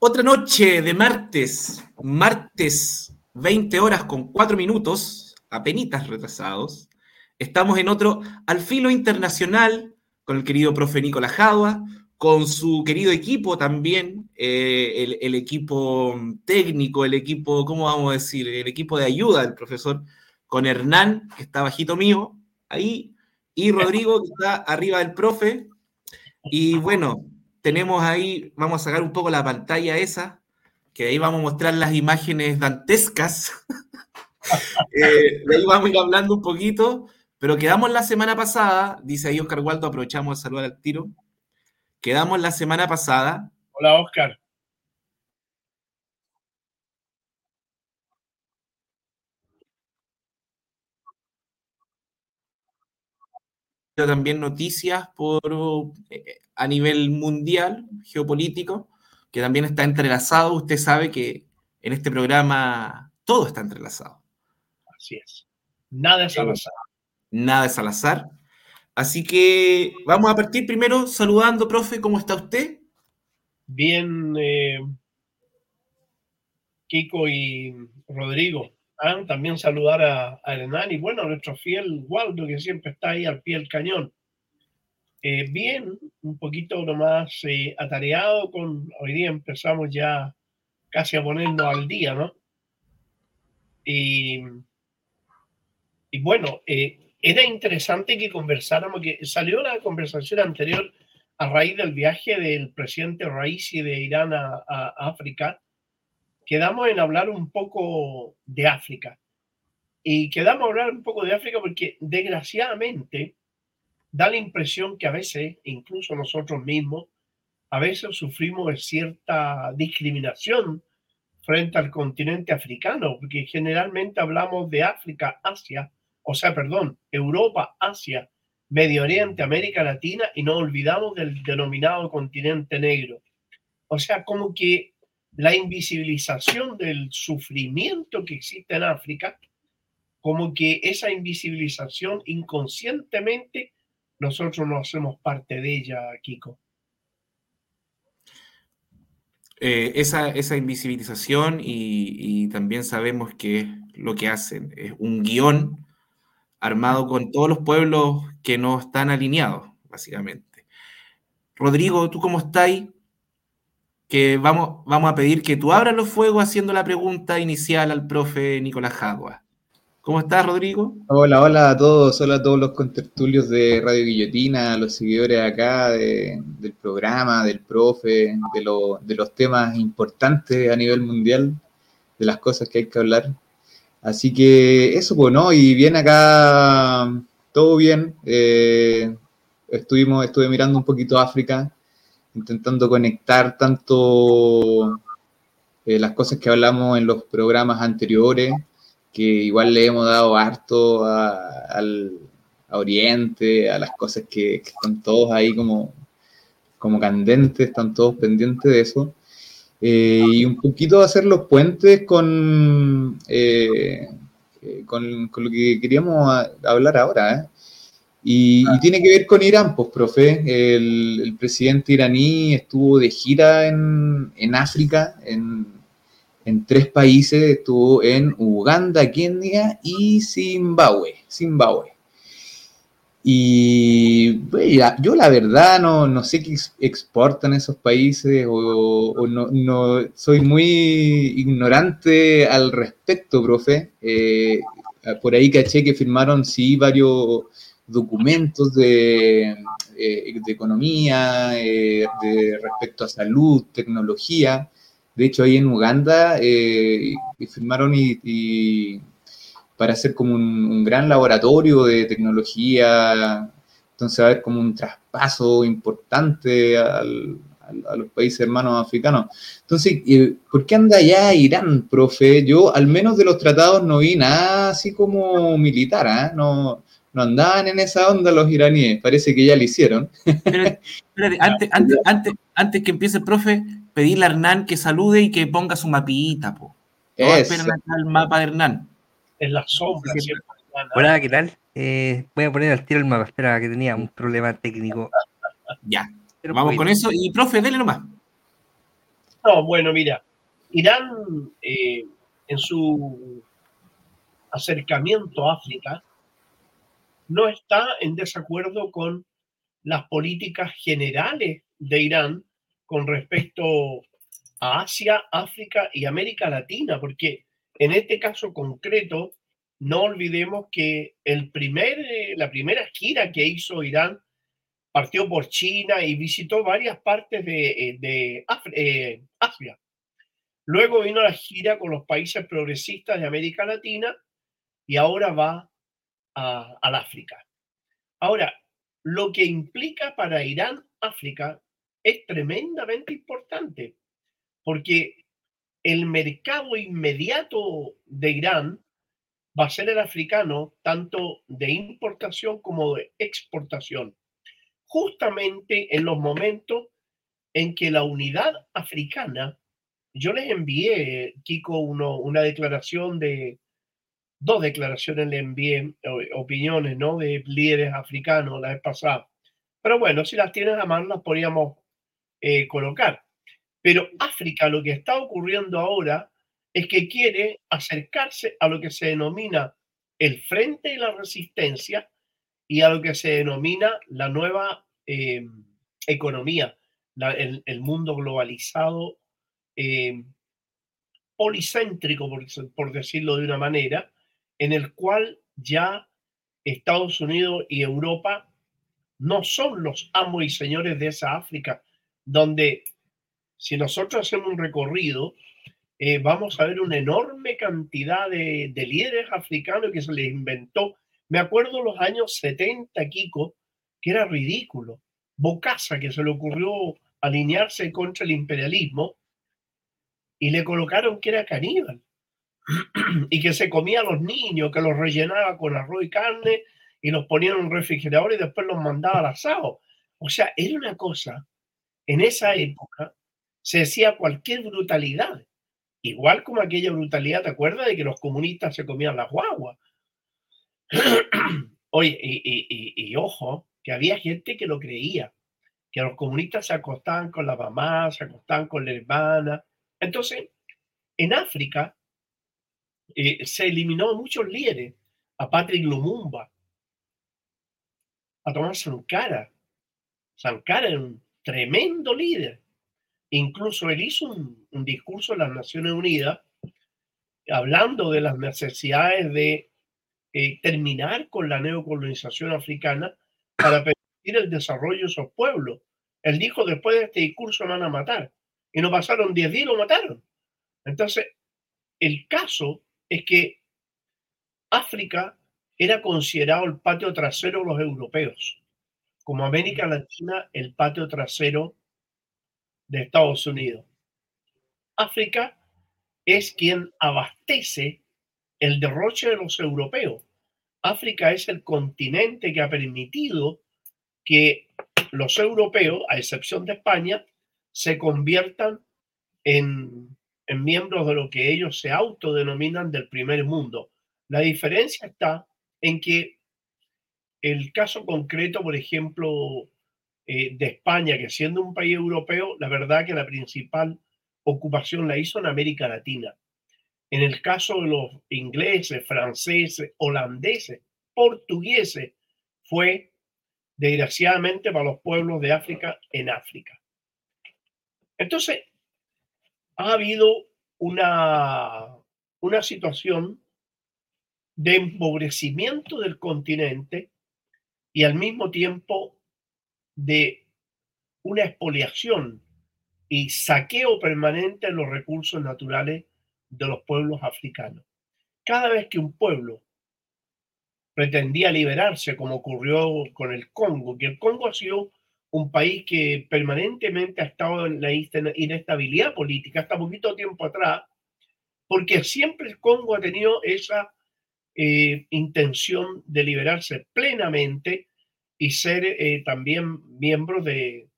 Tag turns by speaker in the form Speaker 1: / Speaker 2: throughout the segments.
Speaker 1: Otra noche de martes, martes 20 horas con 4 minutos, apenitas retrasados. Estamos en otro al filo internacional con el querido profe Nicolás Jadua, con su querido equipo también, eh, el, equipo técnico, el equipo, ¿cómo vamos a decir? El equipo de ayuda del profesor, con Hernán, que está bajito mío, ahí, y Rodrigo, que está arriba del profe. Y bueno, tenemos ahí, vamos a sacar un poco la pantalla esa, que ahí vamos a mostrar las imágenes dantescas. Eh, de ahí vamos a ir hablando un poquito, pero quedamos la semana pasada, dice ahí Oscar Waldo, aprovechamos de saludar al tiro. Quedamos la semana pasada.
Speaker 2: Hola, Oscar.
Speaker 1: También noticias por eh, a nivel mundial, geopolítico, que también está entrelazado. Usted sabe que en este programa todo está entrelazado.
Speaker 2: Así es. Nada es al azar.
Speaker 1: Nada es al azar. Así que vamos a partir primero saludando, profe, ¿cómo está usted?
Speaker 2: Bien, eh, Kiko y Rodrigo. También saludar a, a Hernán y bueno, a nuestro fiel Waldo, que siempre está ahí al pie del cañón. Eh, bien, un poquito nomás eh, atareado con, hoy día empezamos ya casi a ponernos al día, ¿no? Y, y bueno, eh, era interesante que conversáramos, que salió la conversación anterior a raíz del viaje del presidente Raisi de Irán a, a África, quedamos en hablar un poco de África. Y quedamos a hablar un poco de África porque desgraciadamente da la impresión que a veces, incluso nosotros mismos, a veces sufrimos cierta discriminación frente al continente africano, porque generalmente hablamos de África, Asia, o sea, perdón, Europa, Asia, Medio Oriente, América Latina, y no olvidamos del denominado continente negro. O sea, como que la invisibilización del sufrimiento que existe en África, como que esa invisibilización inconscientemente nosotros no hacemos parte de ella, Kiko.
Speaker 1: Eh, esa, esa, invisibilización y, también sabemos que lo que hacen es un guion armado con todos los pueblos que no están alineados, básicamente. Rodrigo, ¿tú cómo estás? Que vamos, vamos a pedir que tú abras los fuegos haciendo la pregunta inicial al profe Nicolás Jadua. ¿Cómo estás, Rodrigo?
Speaker 3: Hola, hola a todos, hola a todos los contertulios de Radio Guillotina, a los seguidores acá del programa, del profe, de, de los temas importantes a nivel mundial, de las cosas que hay que hablar. Así que eso, pues, ¿no? Y bien acá, todo bien. Eh, estuvimos, estuve mirando un poquito África, intentando conectar tanto eh, las cosas que hablamos en los programas anteriores que igual le hemos dado harto al, a Oriente, a las cosas que, están todos ahí como, como candentes, están todos pendientes de eso. Eh, y un poquito hacer los puentes con, eh, eh, con, lo que queríamos hablar ahora. Y, y, tiene que ver con Irán, pues, profe. El, el presidente iraní estuvo de gira en, en África, en, en tres países, estuvo en Uganda, Kenia y Zimbabue. Zimbabue. Y yo la verdad no, no sé qué exportan esos países o, no, soy muy ignorante al respecto, profe. Eh, por ahí caché que firmaron sí varios documentos de, eh, de economía, eh, de respecto a salud, tecnología. De hecho, ahí en Uganda eh, firmaron y, para hacer como un, gran laboratorio de tecnología. Entonces va a haber como un traspaso importante a los países hermanos africanos. Entonces, ¿por qué anda allá Irán, profe? Yo, al menos de los tratados, no vi nada así como militar, ¿eh? No, no andaban en esa onda los iraníes, parece que ya lo hicieron.
Speaker 1: antes, antes, antes, antes que empiece el profe, pedirle a Hernán que salude y que ponga su mapita, po. esperan el mapa de Hernán.
Speaker 2: En la sombra.
Speaker 4: Hola, ¿qué tal? Eh, voy a poner al tiro el mapa, espera que tenía un problema técnico.
Speaker 1: Ya, vamos con eso. Y profe, dele nomás.
Speaker 2: No, bueno, mira, Irán eh, en su acercamiento a África no está en desacuerdo con las políticas generales de Irán con respecto a Asia, África y América Latina, porque en este caso concreto, no olvidemos que el primer, eh, la primera gira que hizo Irán partió por China y visitó varias partes de, eh, eh, Asia. Luego vino la gira con los países progresistas de América Latina y ahora va al África. Ahora, lo que implica para Irán África es tremendamente importante, porque el mercado inmediato de Irán va a ser el africano, tanto de importación como de exportación, justamente en los momentos en que la unidad africana, yo les envié, Kiko, una declaración de, dos declaraciones le envié, opiniones, ¿no? De líderes africanos la vez pasada. Pero bueno, si las tienes a mano, las podríamos eh, colocar. Pero África, lo que está ocurriendo ahora es que quiere acercarse a lo que se denomina el frente de la resistencia y a lo que se denomina la nueva eh, economía, el, mundo globalizado, eh, policéntrico, por, por decirlo de una manera, en el cual ya Estados Unidos y Europa no son los amos y señores de esa África, donde si nosotros hacemos un recorrido, eh, vamos a ver una enorme cantidad de, líderes africanos que se les inventó. Me acuerdo los años 70, Kiko, que era ridículo. Bocasa, que se le ocurrió alinearse contra el imperialismo y le colocaron que era caníbal y que se comía a los niños, que los rellenaba con arroz y carne y los ponía en un refrigerador y después los mandaba al asado. O sea, era una cosa, en esa época se decía cualquier brutalidad, igual como aquella brutalidad, ¿te acuerdas de que los comunistas se comían las guaguas? Oye, y, ojo, que había gente que lo creía, que los comunistas se acostaban con la mamá, se acostaban con la hermana. Entonces, en África, eh, se eliminó a muchos líderes, a Patrick Lumumba, a Tomás Sankara. Sankara era un tremendo líder. Incluso él hizo un, discurso en las Naciones Unidas hablando de las necesidades de eh, terminar con la neocolonización africana para permitir el desarrollo de esos pueblos. Él dijo, después de este discurso van a matar. Y no pasaron 10 días y lo mataron. Entonces, el caso es que África era considerado el patio trasero de los europeos, como América Latina el patio trasero de Estados Unidos. África es quien abastece el derroche de los europeos. África es el continente que ha permitido que los europeos, a excepción de España, se conviertan en en miembros de lo que ellos se autodenominan del primer mundo. La diferencia está en que el caso concreto, por ejemplo, eh, de España, que siendo un país europeo, la verdad que la principal ocupación la hizo en América Latina. En el caso de los ingleses, franceses, holandeses, portugueses, fue desgraciadamente para los pueblos de África en África. Entonces, ha habido una, una situación de empobrecimiento del continente y al mismo tiempo de una expoliación y saqueo permanente de los recursos naturales de los pueblos africanos. Cada vez que un pueblo pretendía liberarse, como ocurrió con el Congo, que el Congo ha sido un país que permanentemente ha estado en la inestabilidad política hasta poquito tiempo atrás, porque siempre el Congo ha tenido esa eh, intención de liberarse plenamente y ser eh, también miembro de,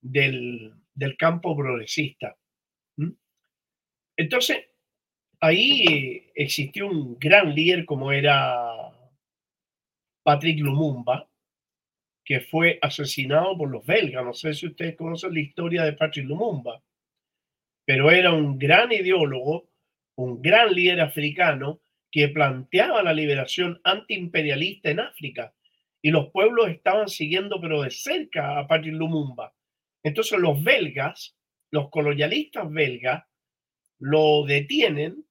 Speaker 2: del, campo progresista. Entonces, ahí eh, existió un gran líder como era Patrick Lumumba, que fue asesinado por los belgas. No sé si ustedes conocen la historia de Patrick Lumumba. pero era un gran ideólogo, un gran líder africano que planteaba la liberación antiimperialista en África y los pueblos estaban siguiendo pero de cerca a Patrick Lumumba. Entonces los belgas, los colonialistas belgas, lo detienen,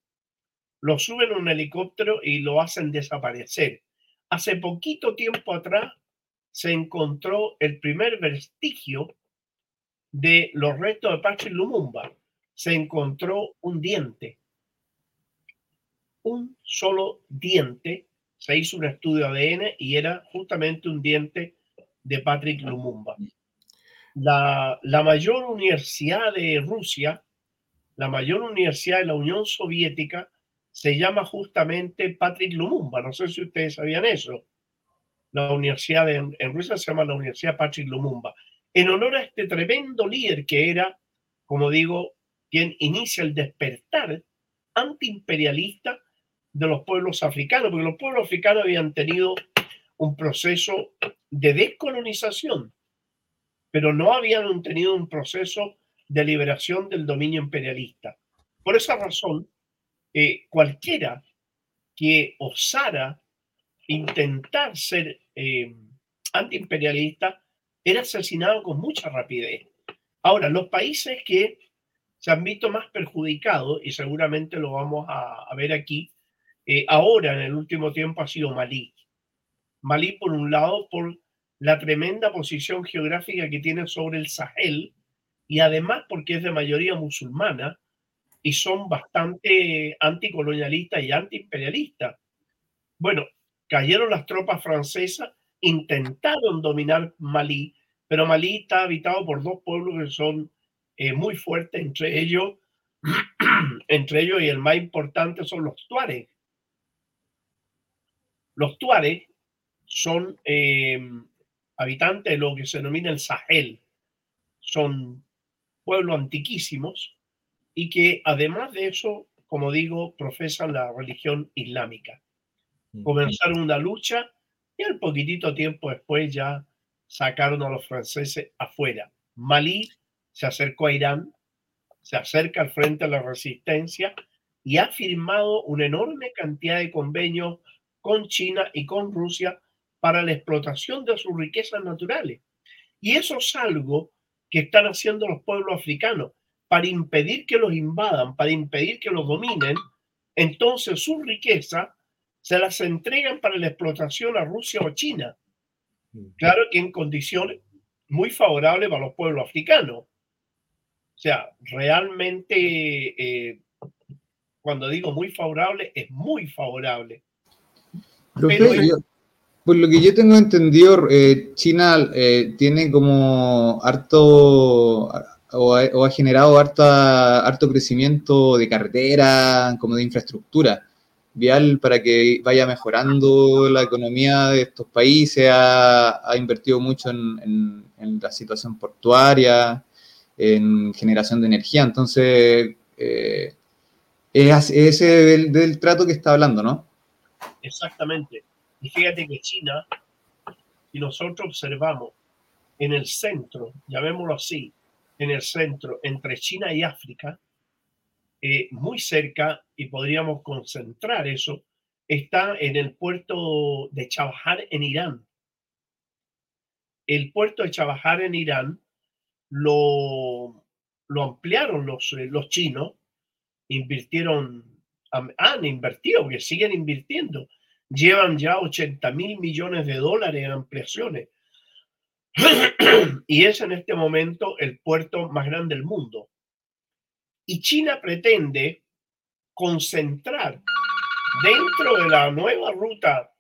Speaker 2: lo suben a un helicóptero y lo hacen desaparecer. Hace poquito tiempo atrás se encontró el primer vestigio de los restos de Patrick Lumumba. Se encontró un diente, un solo diente. Se hizo un estudio de ADN y era justamente un diente de Patrick Lumumba. La, la mayor universidad de Rusia, la mayor universidad de la Unión Soviética, se llama justamente Patrick Lumumba. No sé si ustedes sabían eso. La universidad en Rusia se llama la Universidad Patrick Lumumba. En honor a este tremendo líder que era, como digo, quien inicia el despertar antiimperialista de los pueblos africanos, porque los pueblos africanos habían tenido un proceso de descolonización, pero no habían tenido un proceso de liberación del dominio imperialista. Por esa razón, eh, cualquiera que osara intentar ser eh, antiimperialista era asesinado con mucha rapidez. Ahora, los países que se han visto más perjudicados, y seguramente lo vamos a, ver aquí, eh, ahora en el último tiempo ha sido Malí. Malí, por un lado, por la tremenda posición geográfica que tiene sobre el Sahel, y además porque es de mayoría musulmana, y son bastante anticolonialistas y antiimperialistas. Bueno, cayeron las tropas francesas, intentaron dominar Malí, pero Malí está habitado por dos pueblos que son eh, muy fuertes, entre ellos, entre ellos y el más importante son los tuares. Los tuares son eh, habitantes de lo que se denomina el Sahel. Son pueblos antiquísimos y que además de eso, como digo, profesan la religión islámica. Comenzaron una lucha y al poquitito tiempo después ya sacaron a los franceses afuera. Malí se acercó a Irán, se acerca al frente de la resistencia y ha firmado una enorme cantidad de convenios con China y con Rusia para la explotación de sus riquezas naturales. Y eso es algo que están haciendo los pueblos africanos para impedir que los invadan, para impedir que los dominen, entonces su riqueza se las entregan para la explotación a Rusia o China. Claro que en condiciones muy favorables para los pueblos africanos. O sea, realmente, eh, cuando digo muy favorable, es muy favorable.
Speaker 3: por lo que yo tengo entendido, eh, China eh, tiene como harto o ha, generado harto crecimiento de carretera, como de infraestructura vial para que vaya mejorando la economía de estos países, ha, invertido mucho en, la situación portuaria, en generación de energía, entonces eh, es ese del, del trato que está hablando, ¿no?
Speaker 2: Exactamente. Y fíjate que China, si nosotros observamos en el centro, llamémoslo así, en el centro entre China y África, eh, muy cerca, y podríamos concentrar eso, está en el puerto de Chabahar en Irán. El puerto de Chabahar en Irán lo, lo ampliaron los, eh, los chinos, invirtieron, han invertido, que siguen invirtiendo. Llevan ya 80 mil millones de dólares en ampliaciones. y es en este momento el puerto más grande del mundo. Y China pretende concentrar dentro de la nueva ruta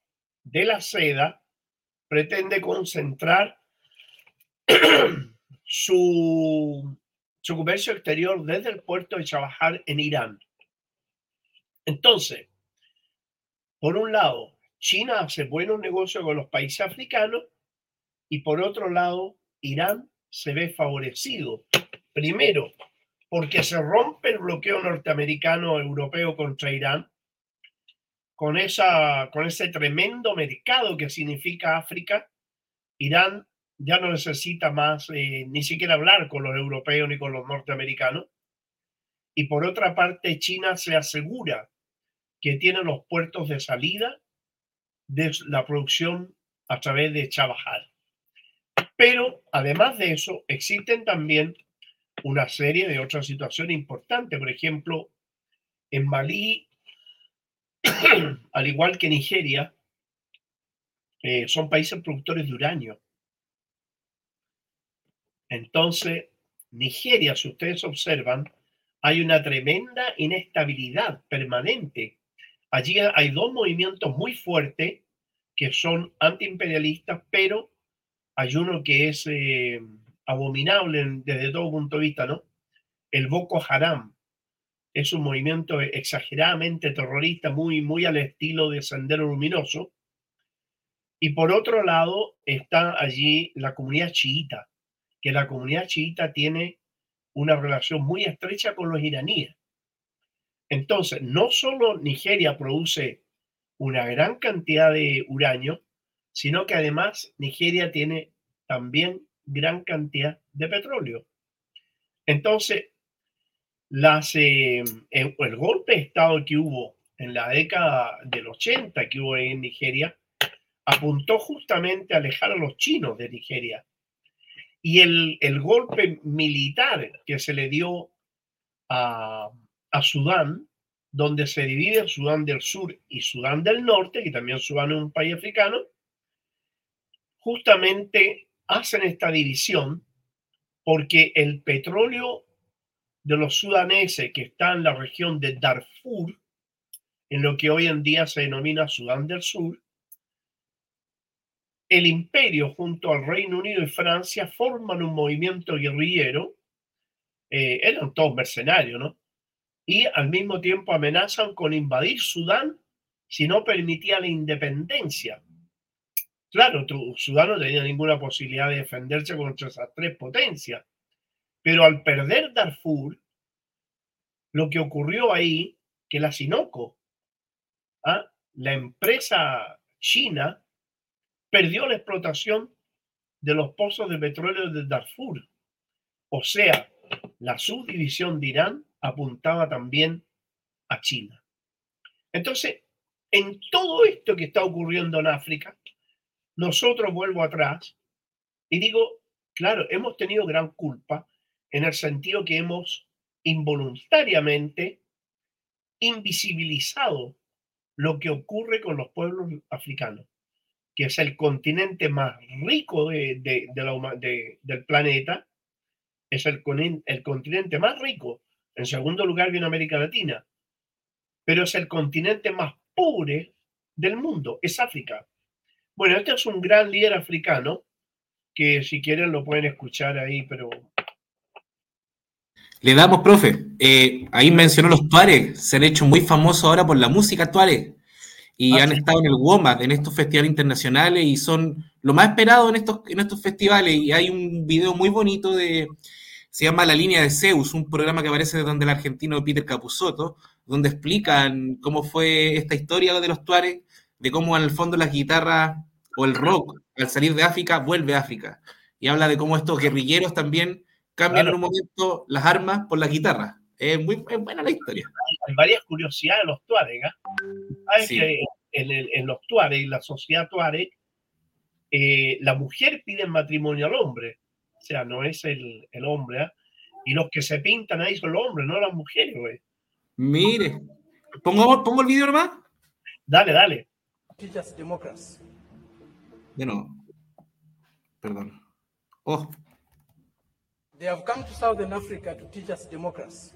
Speaker 2: de la seda, pretende concentrar su, su comercio exterior desde el puerto de Chabahar en Irán. Entonces, por un lado, China hace buenos negocios con los países africanos y por otro lado, Irán se ve favorecido. Primero, porque se rompe el bloqueo norteamericano europeo contra Irán, con, esa, con ese tremendo mercado que significa África, Irán ya no necesita más eh, ni siquiera hablar con los europeos ni con los norteamericanos. y por otra parte China se asegura que tiene los puertos de salida de la producción a través de Chabajal. Pero además de eso, existen también una serie de otras situaciones importantes. Por ejemplo, en Malí, al igual que Nigeria, eh, son países productores de uranio. Entonces, Nigeria, si ustedes observan, hay una tremenda inestabilidad permanente. Allí hay dos movimientos muy fuertes que son antiimperialistas, pero hay uno que es eh, abominable desde todo punto de vista, ¿no? El Boko Haram es un movimiento exageradamente terrorista, muy, muy al estilo de Sendero Luminoso. Y por otro lado está allí la comunidad chiita, que la comunidad chiita tiene una relación muy estrecha con los iraníes. Entonces, no solo Nigeria produce una gran cantidad de uranio, sino que además Nigeria tiene también gran cantidad de petróleo. Entonces, eh, el, golpe de Estado que hubo en la década del 80 que hubo en Nigeria apuntó justamente a alejar a los chinos de Nigeria. Y el, el golpe militar que se le dio a, a Sudán, donde se divide Sudán del Sur y Sudán del Norte, que también Sudán es un país africano, justamente hacen esta división porque el petróleo de los sudaneses que está en la región de Darfur, en lo que hoy en día se denomina Sudán del Sur, el imperio junto al Reino Unido y Francia forman un movimiento guerrillero, eh, eran todos mercenarios, ¿no? Y al mismo tiempo amenazan con invadir Sudán si no permitía la independencia. Claro, Sudán no tenía ninguna posibilidad de defenderse contra esas tres potencias, pero al perder Darfur, lo que ocurrió ahí, que la Sinoco, ¿ah? la empresa china, perdió la explotación de los pozos de petróleo de Darfur. O sea, la subdivisión de Irán apuntaba también a China. Entonces, en todo esto que está ocurriendo en África, nosotros vuelvo atrás y digo, claro, hemos tenido gran culpa en el sentido que hemos involuntariamente invisibilizado lo que ocurre con los pueblos africanos, que es el continente más rico de, del planeta, es el, el continente más rico. En segundo lugar viene América Latina, pero es el continente más pobre del mundo, es África. Bueno, este es un gran líder africano que si quieren lo pueden escuchar ahí, pero...
Speaker 1: Le damos, profe. Eh, ahí mencionó los Tuareg. Se han hecho muy famosos ahora por la música Tuareg. Y ah, han estado en el WOMAD, en estos festivales internacionales, y son lo más esperado en estos, en estos festivales. Y hay un video muy bonito de, se llama La línea de Zeus, un programa que aparece de donde el argentino Peter Capusotto, donde explican cómo fue esta historia de los Tuareg, de cómo en el fondo las guitarras o el rock, al salir de África, vuelve a África. Y habla de cómo estos guerrilleros también cambian en un momento las armas por las guitarras. Es muy buena la historia.
Speaker 2: Hay varias curiosidades de los Tuareg. ¿eh? que en, los Tuareg, la sociedad Tuareg, eh, la mujer pide matrimonio al hombre. O sea, no es el, hombre. ¿eh? Y los que se pintan ahí son los hombres, no las mujeres, güey.
Speaker 1: Mire. ¿Pongo, ¿Pongo el video nomás?
Speaker 2: Dale, dale.
Speaker 1: De nuevo. Perdón. Oh.
Speaker 5: They have come to Southern Africa to teach us democracy.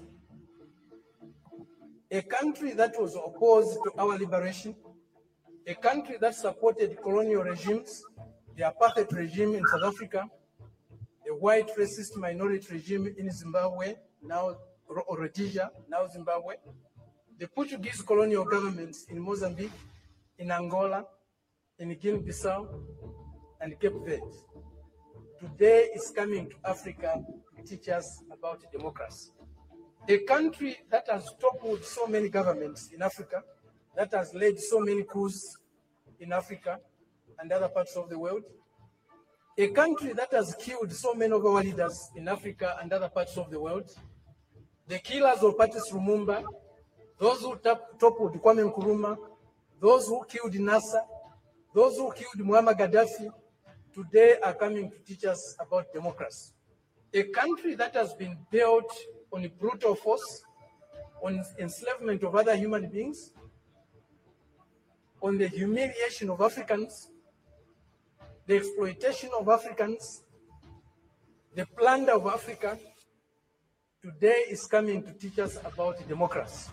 Speaker 5: A country that was opposed to our liberation, a country that supported colonial regimes, the apartheid regime in South Africa, the white racist minority regime in Zimbabwe, now Rhodesia, now Zimbabwe, the Portuguese colonial governments in Mozambique, in Angola, in Guinea-Bissau and Cape Verde. Today is coming to Africa to teach us about democracy. A country that has toppled so many governments in Africa, that has led so many coups in Africa and other parts of the world. A country that has killed so many of our leaders in Africa and other parts of the world. the killers of Patrice Lumumba, those who top- toppled Kwame Nkrumah, those who killed Nasser, those who killed Muammar Gaddafi, today are coming to teach us about democracy. A country that has been built on brutal force, on enslavement of other human beings, on the humiliation of Africans, the exploitation of Africans, the plunder of Africa, today is coming to teach us about democracy.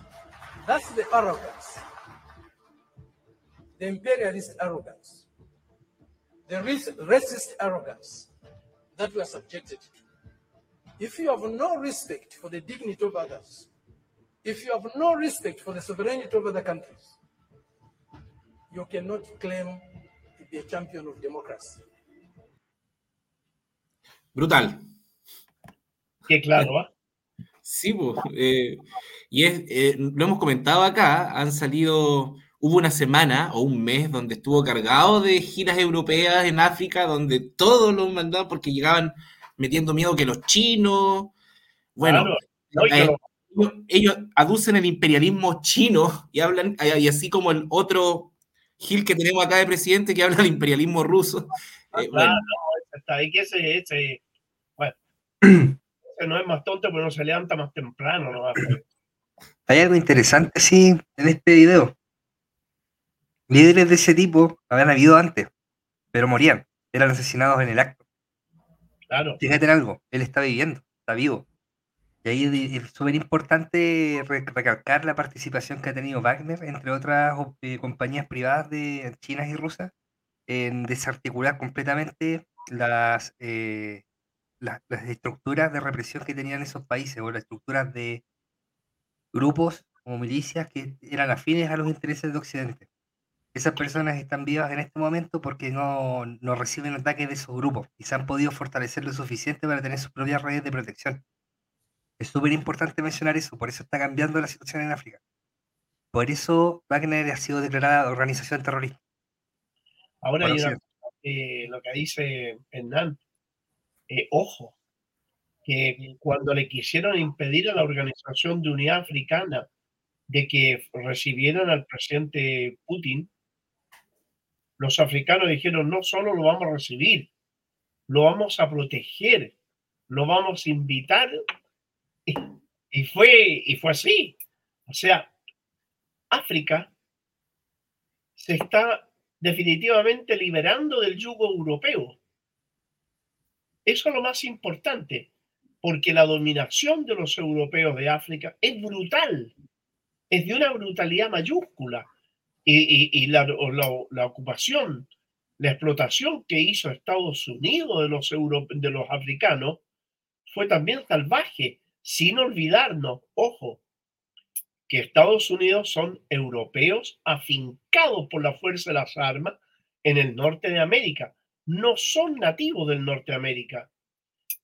Speaker 5: That's the arrogance, the imperialist arrogance, the rac- racist arrogance that we are subjected to. If you have no respect for the dignity of others, if you have no respect for the sovereignty of other countries, you cannot claim to be a champion of democracy.
Speaker 1: Brutal.
Speaker 2: Que claro, ¿ah?
Speaker 1: Sí, pues, eh, y es, eh, lo hemos comentado acá, han salido, hubo una semana o un mes donde estuvo cargado de giras europeas en África, donde todos los mandaban porque llegaban metiendo miedo que los chinos, bueno,
Speaker 2: Claro. No,
Speaker 1: eh,
Speaker 2: lo-
Speaker 1: ellos, ellos aducen el imperialismo chino y hablan, y así como el otro Gil que tenemos acá de presidente que habla del imperialismo ruso.
Speaker 2: Ah,
Speaker 1: Eh,
Speaker 2: claro,
Speaker 1: bueno,
Speaker 2: no, ese está ahí que ese, ese, bueno, ese no es más tonto, pero no se levanta más temprano, ¿no?
Speaker 4: Hay algo interesante, sí, en este video. Líderes de ese tipo habían habido antes, pero morían, eran asesinados en el acto.
Speaker 2: Claro,
Speaker 4: Fíjate en algo, él está viviendo, está vivo. Y ahí es- súper importante re- recalcar la participación que ha tenido Wagner, entre otras eh, compañías privadas de chinas y rusas, en desarticular completamente las, eh, las, las estructuras de represión que tenían esos países, o las estructuras de grupos o milicias que eran afines a los intereses de Occidente. Esas personas están vivas en este momento porque no, no reciben ataques de esos grupos y se han podido fortalecer lo suficiente para tener sus propias redes de protección. Es súper importante mencionar eso, por eso está cambiando la situación en África. Por eso Wagner ha sido declarada organización terrorista.
Speaker 2: ahora hay una eh, lo que dice Hernán, eh, ojo, que cuando le quisieron impedir a la Organización de Unidad Africana de que recibieran al presidente Putin, los africanos dijeron, no solo lo vamos a recibir, lo vamos a proteger, lo vamos a invitar. Y, fue, y fue así. O sea, África se está definitivamente liberando del yugo europeo. Eso es lo más importante, porque la dominación de los europeos de África es brutal, es de una brutalidad mayúscula. Y, la, ocupación, la explotación que hizo Estados Unidos de los, de los africanos fue también salvaje, sin olvidarnos, ojo, que Estados Unidos son europeos afincados por la fuerza de las armas en el norte de América. No son nativos del norte de América.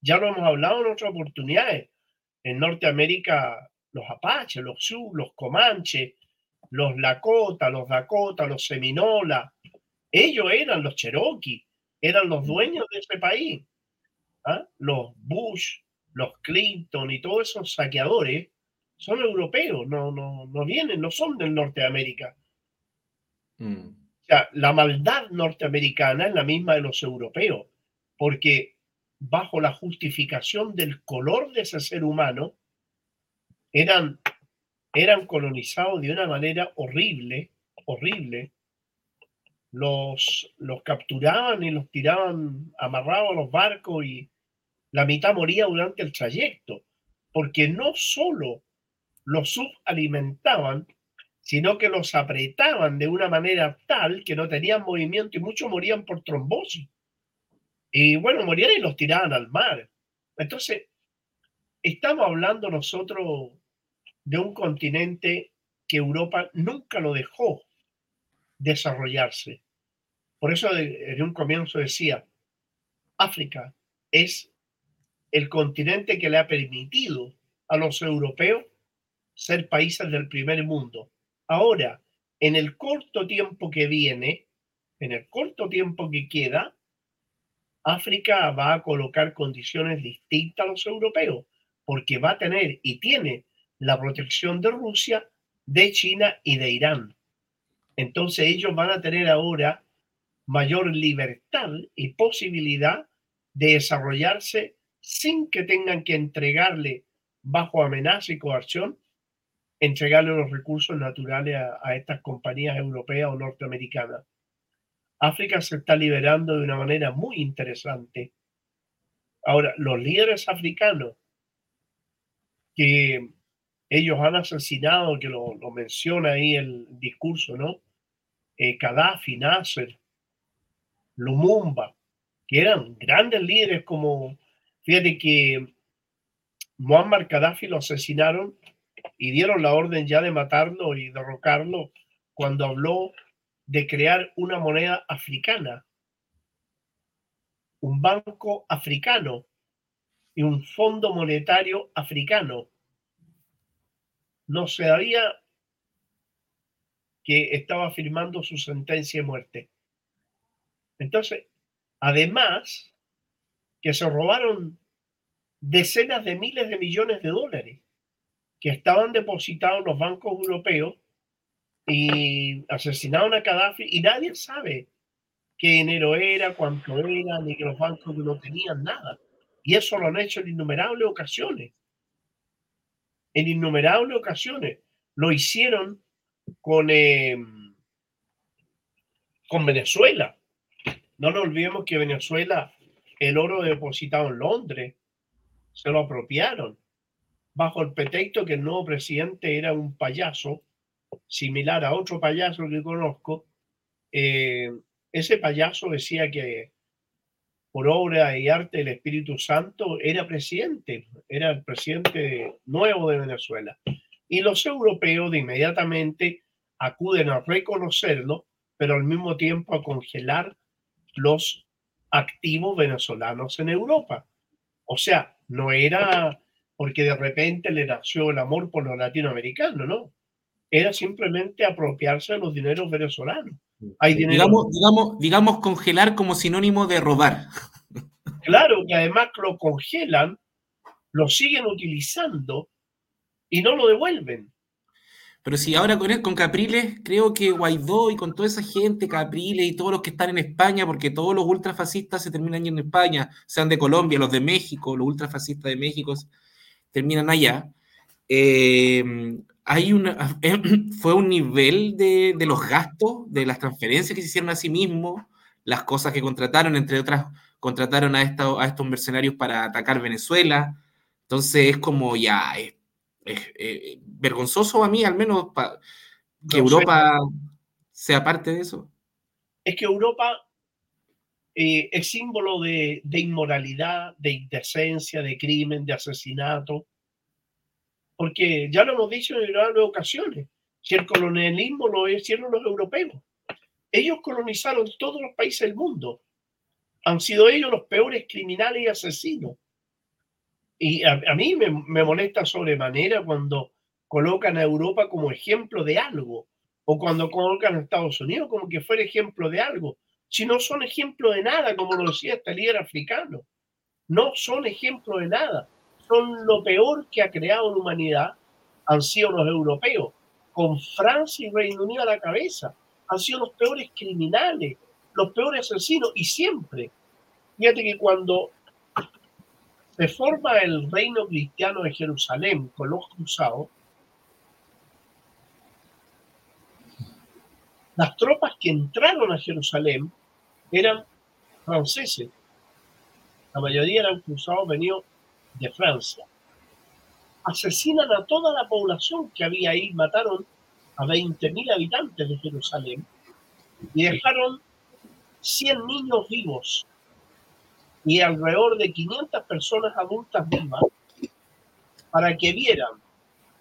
Speaker 2: Ya lo hemos hablado en otras oportunidades. En Norteamérica, los apaches, los sioux, los comanches, los lakota, los dakota, los seminola, ellos eran los cherokee, eran los dueños de ese país. ¿ah? Los Bush, los Clinton y todos esos saqueadores son europeos, no, no, no vienen, no son del norte de América.
Speaker 1: mm,
Speaker 2: O sea, la maldad norteamericana es la misma de los europeos, porque bajo la justificación del color de ese ser humano, eran, eran colonizados de una manera horrible, horrible. Los, los capturaban y los tiraban amarrados a los barcos y la mitad moría durante el trayecto, porque no solo los subalimentaban, sino que los apretaban de una manera tal que no tenían movimiento y muchos morían por trombosis. Y bueno, morían y los tiraban al mar. Entonces, estamos hablando nosotros de un continente que Europa nunca lo dejó desarrollarse. Por eso de- en un comienzo decía, África es el continente que le ha permitido a los europeos ser países del primer mundo. Ahora, en el corto tiempo que viene, en el corto tiempo que queda, África va a colocar condiciones distintas a los europeos. porque va a tener y tiene la protección de Rusia, de China y de Irán. Entonces ellos van a tener ahora mayor libertad y posibilidad de desarrollarse sin que tengan que entregarle bajo amenaza y coerción, entregarle los recursos naturales a, a estas compañías europeas o norteamericanas. África se está liberando de una manera muy interesante. Ahora, los líderes africanos que ellos han asesinado, que lo, menciona ahí el discurso, ¿no? Eh, Gaddafi, Nasser, Lumumba, que eran grandes líderes como, fíjate que Muammar Gaddafi lo asesinaron y dieron la orden ya de matarlo y derrocarlo cuando habló de crear una moneda africana, un banco africano y un fondo monetario africano. No sabía que estaba firmando su sentencia de muerte. Entonces, además, que se robaron decenas de miles de millones de dólares que estaban depositados en los bancos europeos y asesinaron a Gaddafi y nadie sabe qué dinero era, cuánto era, ni que los bancos no tenían nada. Y eso lo han hecho en innumerables ocasiones. En innumerables ocasiones. Lo hicieron con, eh, con Venezuela. No nos olvidemos que Venezuela, el oro depositado en Londres, se lo apropiaron bajo el pretexto que el nuevo presidente era un payaso similar a otro payaso que conozco, eh, ese payaso decía que por obra y arte del Espíritu Santo era presidente, era el presidente nuevo de Venezuela. Y los europeos de inmediatamente acuden a reconocerlo, pero al mismo tiempo a congelar los activos venezolanos en Europa. O sea, no era porque de repente le nació el amor por los latinoamericanos, ¿no? era simplemente apropiarse de los dineros venezolanos.
Speaker 1: Hay digamos, digamos, digamos congelar como sinónimo de robar.
Speaker 2: Claro, y además lo congelan, lo siguen utilizando y no lo devuelven.
Speaker 1: Pero si ahora con, con Capriles, creo que Guaidó y con toda esa gente, Capriles y todos los que están en España, porque todos los ultrafascistas se terminan yendo en España, sean de Colombia, los de México, los ultrafascistas de México terminan allá. Eh, hay una, fue un nivel de, los gastos, de las transferencias que se hicieron a sí mismos, las cosas que contrataron, entre otras, contrataron a, a estos mercenarios para atacar Venezuela. Entonces es como ya, es, eh, vergonzoso a mí al menos que Europa sea parte de eso.
Speaker 2: Es que Europa eh, es símbolo de, de inmoralidad, de indecencia, de crimen, de asesinato porque ya lo hemos dicho en varias ocasiones, si el colonialismo lo hicieron los europeos, ellos colonizaron todos los países del mundo, han sido ellos los peores criminales y asesinos. Y a, mí me, me, molesta sobremanera cuando colocan a Europa como ejemplo de algo, o cuando colocan a Estados Unidos como que fuera ejemplo de algo, si no son ejemplo de nada, como lo decía este líder africano, no son ejemplo de nada son lo peor que ha creado la humanidad, han sido los europeos, con Francia y Reino Unido a la cabeza. Han sido los peores criminales, los peores asesinos, y siempre. Fíjate que cuando se forma el reino cristiano de Jerusalén con los cruzados, las tropas que entraron a Jerusalén eran franceses. La mayoría eran cruzados venidos de Francia. Asesinan a toda la población que había ahí, mataron a 20.000 habitantes de Jerusalén y dejaron 100 niños vivos y alrededor de 500 personas adultas vivas para que vieran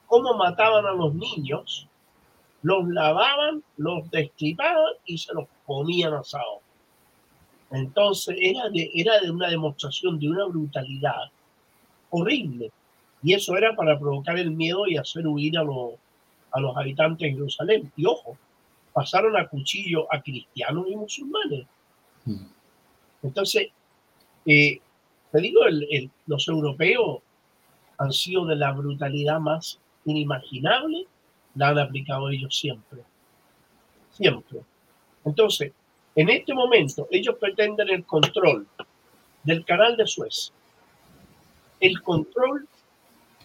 Speaker 2: cómo mataban a los niños, los lavaban, los destripaban y se los ponían asados. Entonces era de, era de una demostración de una brutalidad horrible. Y eso era para provocar el miedo y hacer huir a, a los habitantes de Jerusalén. Y ojo, pasaron a cuchillo a cristianos y musulmanes. Hmm. Entonces, eh, te digo, los europeos han sido de la brutalidad más inimaginable, la han aplicado ellos siempre. Siempre. Entonces, en este momento, ellos pretenden el control del canal de Suez, el control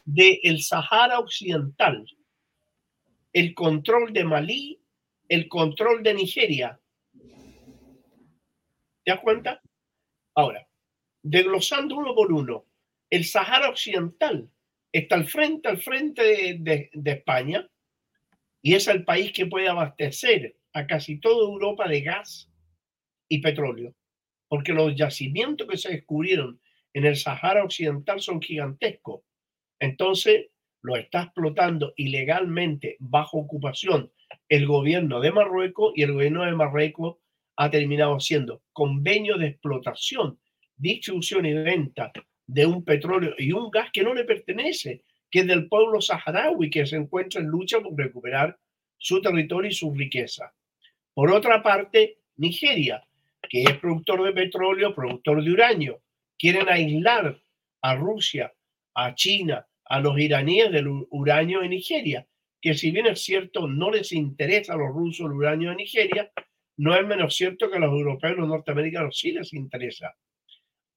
Speaker 2: del Sahara Occidental, el control de Malí, el control de Nigeria. ¿Te das cuenta? Ahora, desglosando uno por uno, el Sahara Occidental está al frente, al frente de, de España y es el país que puede abastecer a casi toda Europa de gas y petróleo, porque los yacimientos que se descubrieron en el Sahara Occidental son gigantescos. Entonces, lo está explotando ilegalmente bajo ocupación el gobierno de Marruecos y el gobierno de Marruecos ha terminado haciendo convenio de explotación, distribución y venta de un petróleo y un gas que no le pertenece, que es del pueblo saharaui que se encuentra en lucha por recuperar su territorio y su riqueza. Por otra parte, Nigeria, que es productor de petróleo, productor de uranio, quieren aislar a Rusia, a China, a los iraníes del uranio en Nigeria, que si bien es cierto no les interesa a los rusos el uranio de Nigeria, no es menos cierto que a los europeos y los norteamericanos sí les interesa.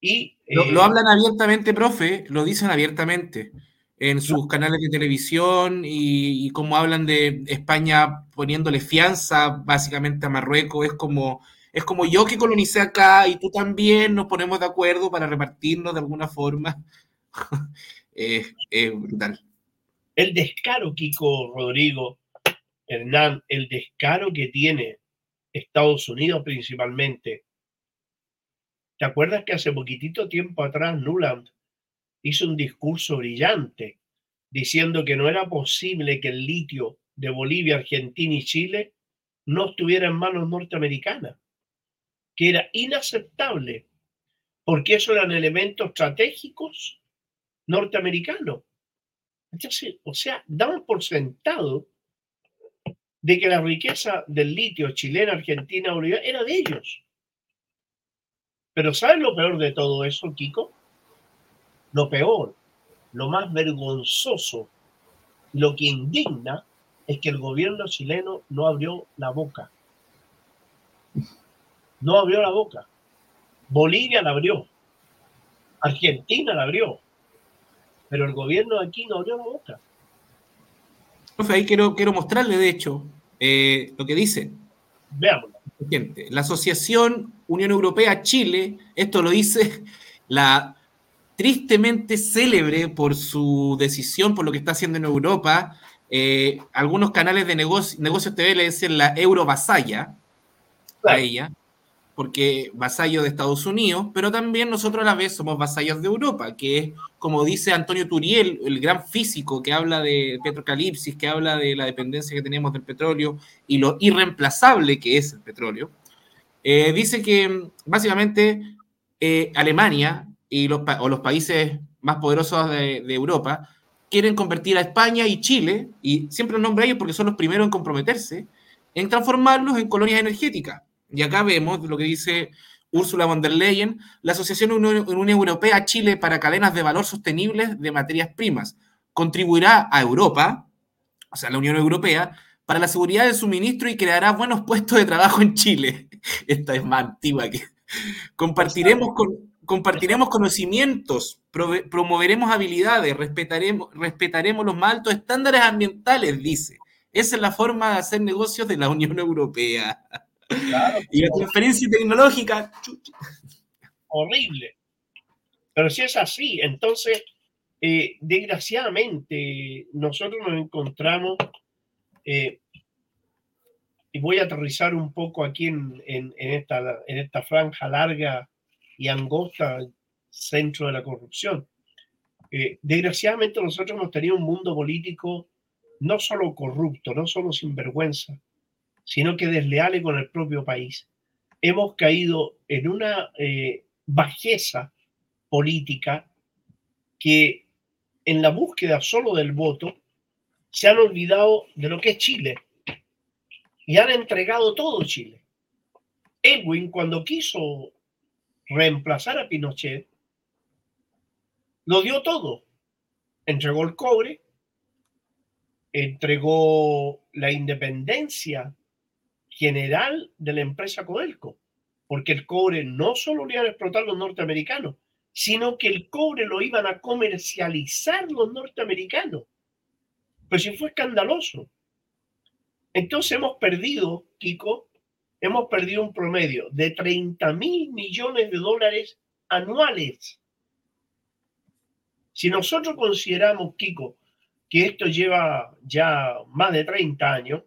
Speaker 1: Y, lo, lo, eh, hablan abiertamente, profe, lo dicen abiertamente en sus canales de televisión y, y como hablan de España poniéndole fianza básicamente a Marruecos, es como, es como yo que colonicé acá y tú también nos ponemos de acuerdo para repartirnos de alguna forma. es, es brutal.
Speaker 2: El descaro, Kiko Rodrigo, Hernán, el descaro que tiene Estados Unidos principalmente. ¿Te acuerdas que hace poquitito tiempo atrás Nuland hizo un discurso brillante diciendo que no era posible que el litio de Bolivia, Argentina y Chile no estuviera en manos norteamericanas, que era inaceptable, porque esos eran elementos estratégicos norteamericanos. Entonces, o sea, daban por sentado de que la riqueza del litio chilena, argentina, Bolivia era de ellos. Pero ¿sabes lo peor de todo eso, Kiko? Lo peor, lo más vergonzoso, lo que indigna es que el gobierno chileno no abrió la boca. No abrió la boca. Bolivia la abrió. Argentina la abrió. Pero el gobierno de aquí no abrió la boca.
Speaker 1: Profe, ahí quiero, quiero mostrarle, de hecho, eh, lo que dice.
Speaker 2: Veámoslo.
Speaker 1: La Asociación Unión Europea-Chile, esto lo dice la tristemente célebre por su decisión, por lo que está haciendo en Europa. Eh, algunos canales de negocio, negocios TV le dicen la Eurovasalla a ella, porque vasallo de Estados Unidos, pero también nosotros a la vez somos vasallos de Europa, que es, como dice Antonio Turiel, el gran físico que habla de petrocalipsis, que habla de la dependencia que tenemos del petróleo y lo irreemplazable que es el petróleo. Eh, dice que básicamente eh, Alemania y los, o los países más poderosos de, Europa quieren convertir a España y Chile, y siempre los nombra ellos porque son los primeros en comprometerse, en transformarlos en colonias energéticas. Y acá vemos lo que dice Ursula von der Leyen, la Asociación Unión Europea-Chile para Cadenas de Valor Sostenibles de Materias Primas. Contribuirá a Europa, o sea, la Unión Europea, para la seguridad del suministro y creará buenos puestos de trabajo en Chile. Esta es más antigua que... Compartiremos compartiremos conocimientos, promoveremos habilidades, respetaremos, respetaremos los más altos estándares ambientales, dice. Esa es la forma de hacer negocios de la Unión Europea. Y la transferencia tecnológica.
Speaker 2: Horrible. Pero si es así, entonces, eh, desgraciadamente, nosotros nos encontramos, eh, y voy a aterrizar un poco aquí en, en, esta, en esta franja larga y angosta centro de la corrupción. Eh, desgraciadamente nosotros hemos tenido un mundo político no solo corrupto, no solo sinvergüenza, sino que desleal con el propio país. Hemos caído en una eh, bajeza política que en la búsqueda solo del voto se han olvidado de lo que es Chile y han entregado todo Chile. Edwin, cuando quiso reemplazar a Pinochet, lo dio todo. entregó el cobre, entregó la independencia general de la empresa Codelco, porque el cobre no solo lo iban a explotar los norteamericanos, sino que el cobre lo iban a comercializar los norteamericanos. Pues sí fue escandaloso. Entonces hemos perdido, Kiko, hemos perdido un promedio de 30 mil millones de dólares anuales. Si nosotros consideramos, Kiko, que esto lleva ya más de 30 años,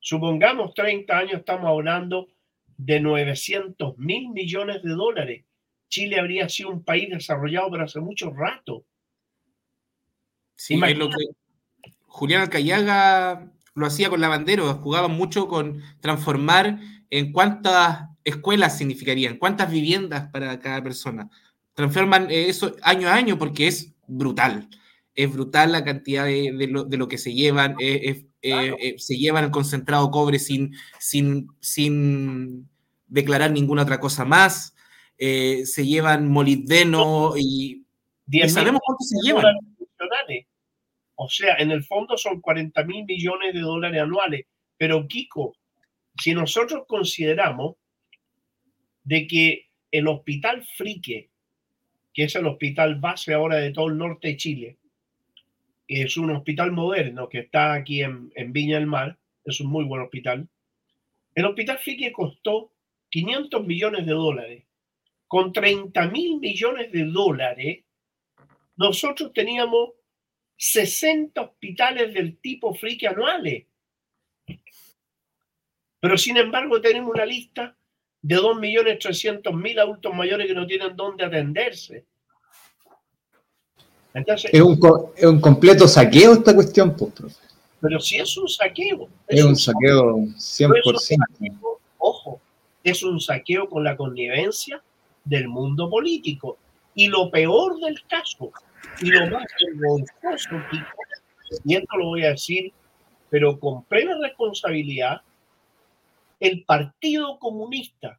Speaker 2: supongamos 30 años, estamos hablando de 900 mil millones de dólares. Chile habría sido un país desarrollado por hace mucho rato.
Speaker 1: Sí, es lo que Julián Alcayaga lo hacía con Lavandero, jugaba mucho con transformar en cuántas escuelas significarían, cuántas viviendas para cada persona. Transforman eso año a año porque es brutal. Es brutal la cantidad de, lo, que se llevan. Eh, eh, se llevan el concentrado cobre sin, sin, sin declarar ninguna otra cosa más. Eh, se llevan molibdeno y, y sabemos cuánto se llevan.
Speaker 2: O sea, en el fondo son 40 mil millones de dólares anuales. Pero Kiko, si nosotros consideramos de que el hospital Frique, que es el hospital base ahora de todo el norte de Chile, es un hospital moderno que está aquí en, Viña del Mar, es un muy buen hospital. El hospital Frique costó 500 millones de dólares. Con 30 mil millones de dólares, nosotros teníamos 60 hospitales del tipo friki anuales. Pero sin embargo tenemos una lista de 2.300.000 adultos mayores que no tienen dónde atenderse.
Speaker 3: Entonces, es, un, es un completo saqueo esta cuestión, pues, profe.
Speaker 2: Pero si es un saqueo.
Speaker 3: Es, un, saqueo 100%.
Speaker 2: ojo, es un saqueo con la connivencia del mundo político. Y lo peor del caso y lo más vergonzoso, y esto lo voy a decir, pero con plena responsabilidad, el Partido Comunista,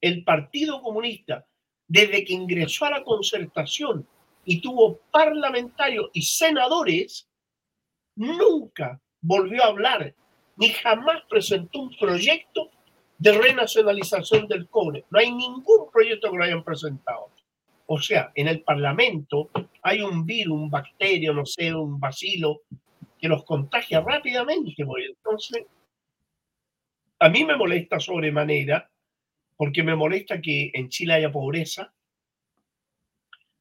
Speaker 2: el Partido Comunista, desde que ingresó a la concertación y tuvo parlamentarios y senadores, nunca volvió a hablar ni jamás presentó un proyecto de renacionalización del cobre. No hay ningún proyecto que lo hayan presentado. O sea, en el Parlamento hay un virus, un bacterio, no sé, un bacilo que los contagia rápidamente. Pues. Entonces, a mí me molesta sobremanera porque me molesta que en Chile haya pobreza,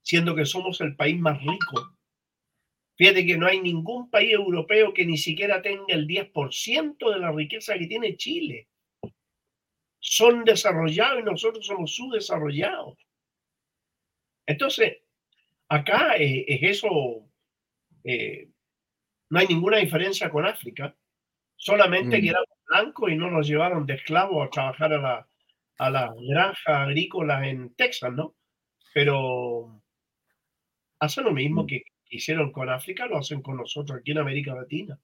Speaker 2: siendo que somos el país más rico. Fíjate que no hay ningún país europeo que ni siquiera tenga el 10% de la riqueza que tiene Chile. Son desarrollados y nosotros somos subdesarrollados. Entonces, acá es eso, eh, no hay ninguna diferencia con África, solamente mm. que éramos blancos y no nos llevaron de esclavos a trabajar a la, a la granja agrícola en Texas, ¿no? Pero hacen lo mismo mm. que hicieron con África, lo hacen con nosotros aquí en América Latina.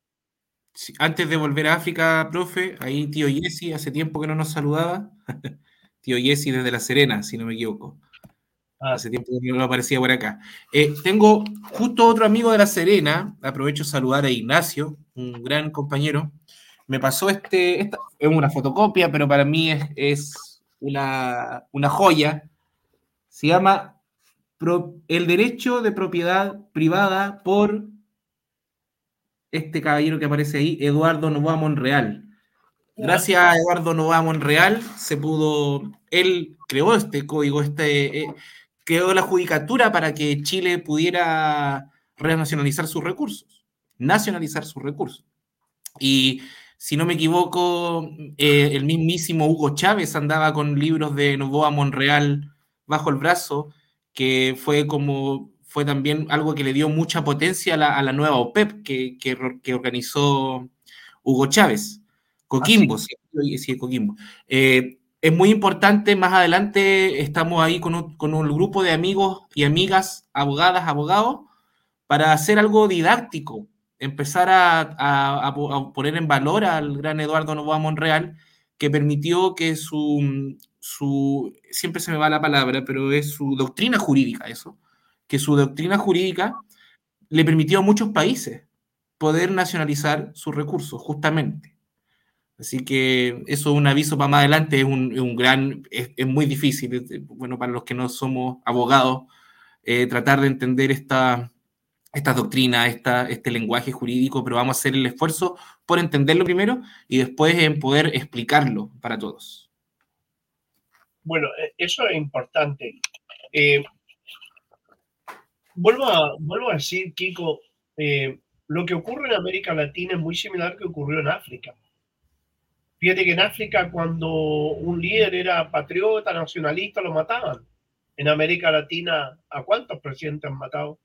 Speaker 1: antes de volver a África, profe, ahí tío Jesse, hace tiempo que no nos saludaba. tío Jesse desde La Serena, si no me equivoco. Ah. Hace tiempo que no aparecía por acá. Eh, tengo justo otro amigo de La Serena, aprovecho de saludar a Ignacio, un gran compañero. Me pasó este, esta, es una fotocopia, pero para mí es, una, joya. Se llama El derecho de propiedad privada por este caballero que aparece ahí, Eduardo Novoa Monreal. Gracias a Eduardo Novoa Monreal se pudo, él creó este código, este, eh, creó la judicatura para que Chile pudiera renacionalizar sus recursos, nacionalizar sus recursos. Y si no me equivoco, eh, el mismísimo Hugo Chávez andaba con libros de Novoa Monreal bajo el brazo, que fue como fue también algo que le dio mucha potencia a la, nueva OPEP que, que, organizó Hugo Chávez. Coquimbo, sí, sí, Coquimbo. Eh, es muy importante, más adelante estamos ahí con un, grupo de amigos y amigas, abogadas, abogados, para hacer algo didáctico, empezar a, poner en valor al gran Eduardo Novoa Monreal, que permitió que su, su, siempre se me va la palabra, pero es su doctrina jurídica eso, que su doctrina jurídica le permitió a muchos países poder nacionalizar sus recursos, justamente. Así que eso es un aviso para más adelante, es un, gran, es, muy difícil, bueno, para los que no somos abogados, eh, tratar de entender esta, esta doctrina, esta, este lenguaje jurídico, pero vamos a hacer el esfuerzo por entenderlo primero y después en poder explicarlo para todos.
Speaker 2: Bueno, e, eso es importante. Eh, vuelvo, a, decir, Kiko, eh, lo que ocurre en América Latina es muy similar a lo que ocurrió en África. Fíjate que en África cuando un líder era patriota, nacionalista, lo mataban. En América Latina, ¿a cuántos presidentes han matado?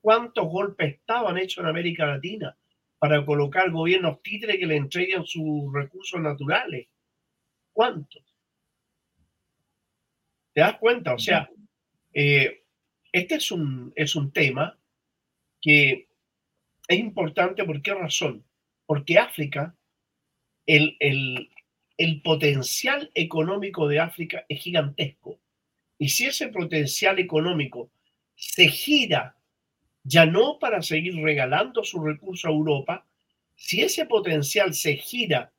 Speaker 2: ¿Cuántos golpes estaban hechos en América Latina para colocar gobiernos títeres que le entreguen sus recursos naturales? ¿Cuántos? ¿Te das cuenta? O sea, eh, este es un, es un tema que es importante. ¿Por qué razón? Porque África el, potencial económico de África es gigantesco. Y si ese potencial económico se gira ya no para seguir regalando su recurso a Europa, si ese potencial se gira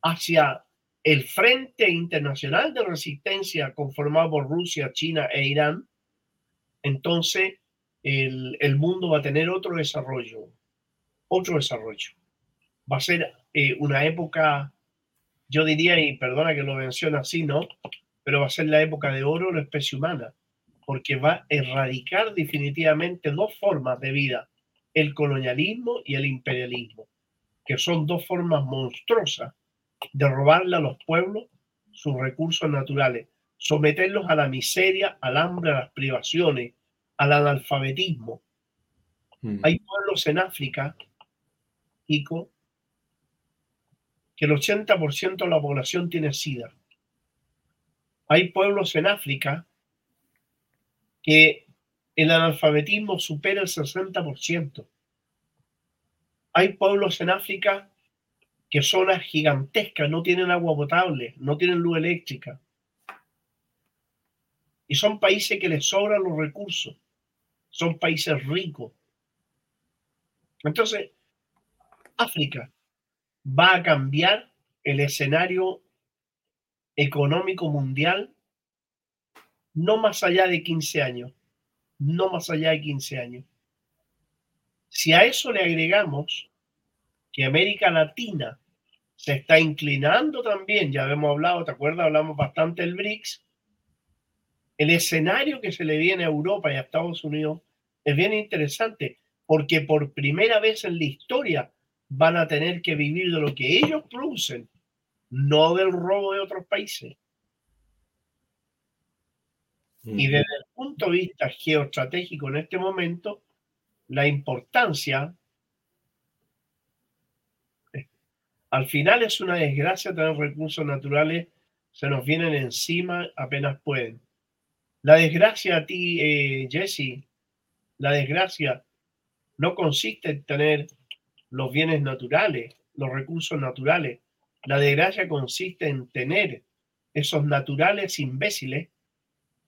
Speaker 2: hacia el Frente Internacional de Resistencia conformado por Rusia, China e Irán, entonces el, mundo va a tener otro desarrollo, otro desarrollo. Va a ser eh, una época, yo diría, y perdona que lo mencione así, ¿no? Pero va a ser la época de oro de la especie humana, porque va a erradicar definitivamente dos formas de vida, el colonialismo y el imperialismo, que son dos formas monstruosas de robarle a los pueblos sus recursos naturales, someterlos a la miseria, al hambre, a las privaciones, al analfabetismo. Mm. Hay pueblos en África, Ico, que el 80% de la población tiene SIDA. Hay pueblos en África que el analfabetismo supera el 60%. Hay pueblos en África que son gigantescas, no tienen agua potable, no tienen luz eléctrica. Y son países que les sobran los recursos. Son países ricos. Entonces, África va a cambiar el escenario económico mundial no más allá de 15 años, no más allá de 15 años. Si a eso le agregamos que América Latina se está inclinando también, ya hemos hablado, ¿te acuerdas? Hablamos bastante del BRICS. El escenario que se le viene a Europa y a Estados Unidos es bien interesante porque por primera vez en la historia van a tener que vivir de lo que ellos producen, no del robo de otros países. Y desde el punto de vista geoestratégico en este momento, la importancia, al final es una desgracia tener recursos naturales, se nos vienen encima apenas pueden. La desgracia a ti, eh, Jesse, la desgracia no consiste en tener los bienes naturales, los recursos naturales. La desgracia consiste en tener esos naturales imbéciles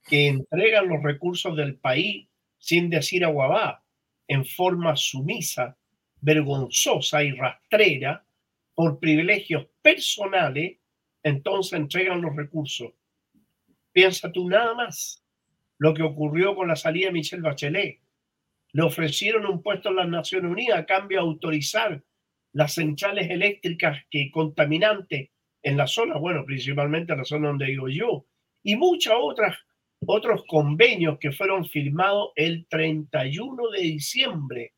Speaker 2: que entregan los recursos del país sin decir aguabá, en forma sumisa, vergonzosa y rastrera, por privilegios personales, entonces entregan los recursos. Piensa tú nada más lo que ocurrió con la salida de Michelle Bachelet le ofrecieron un puesto en las Naciones Unidas a cambio de autorizar las centrales eléctricas que contaminantes en la zona, bueno, principalmente en la zona donde vivo yo, y muchas otras otros convenios que fueron firmados el 31 de diciembre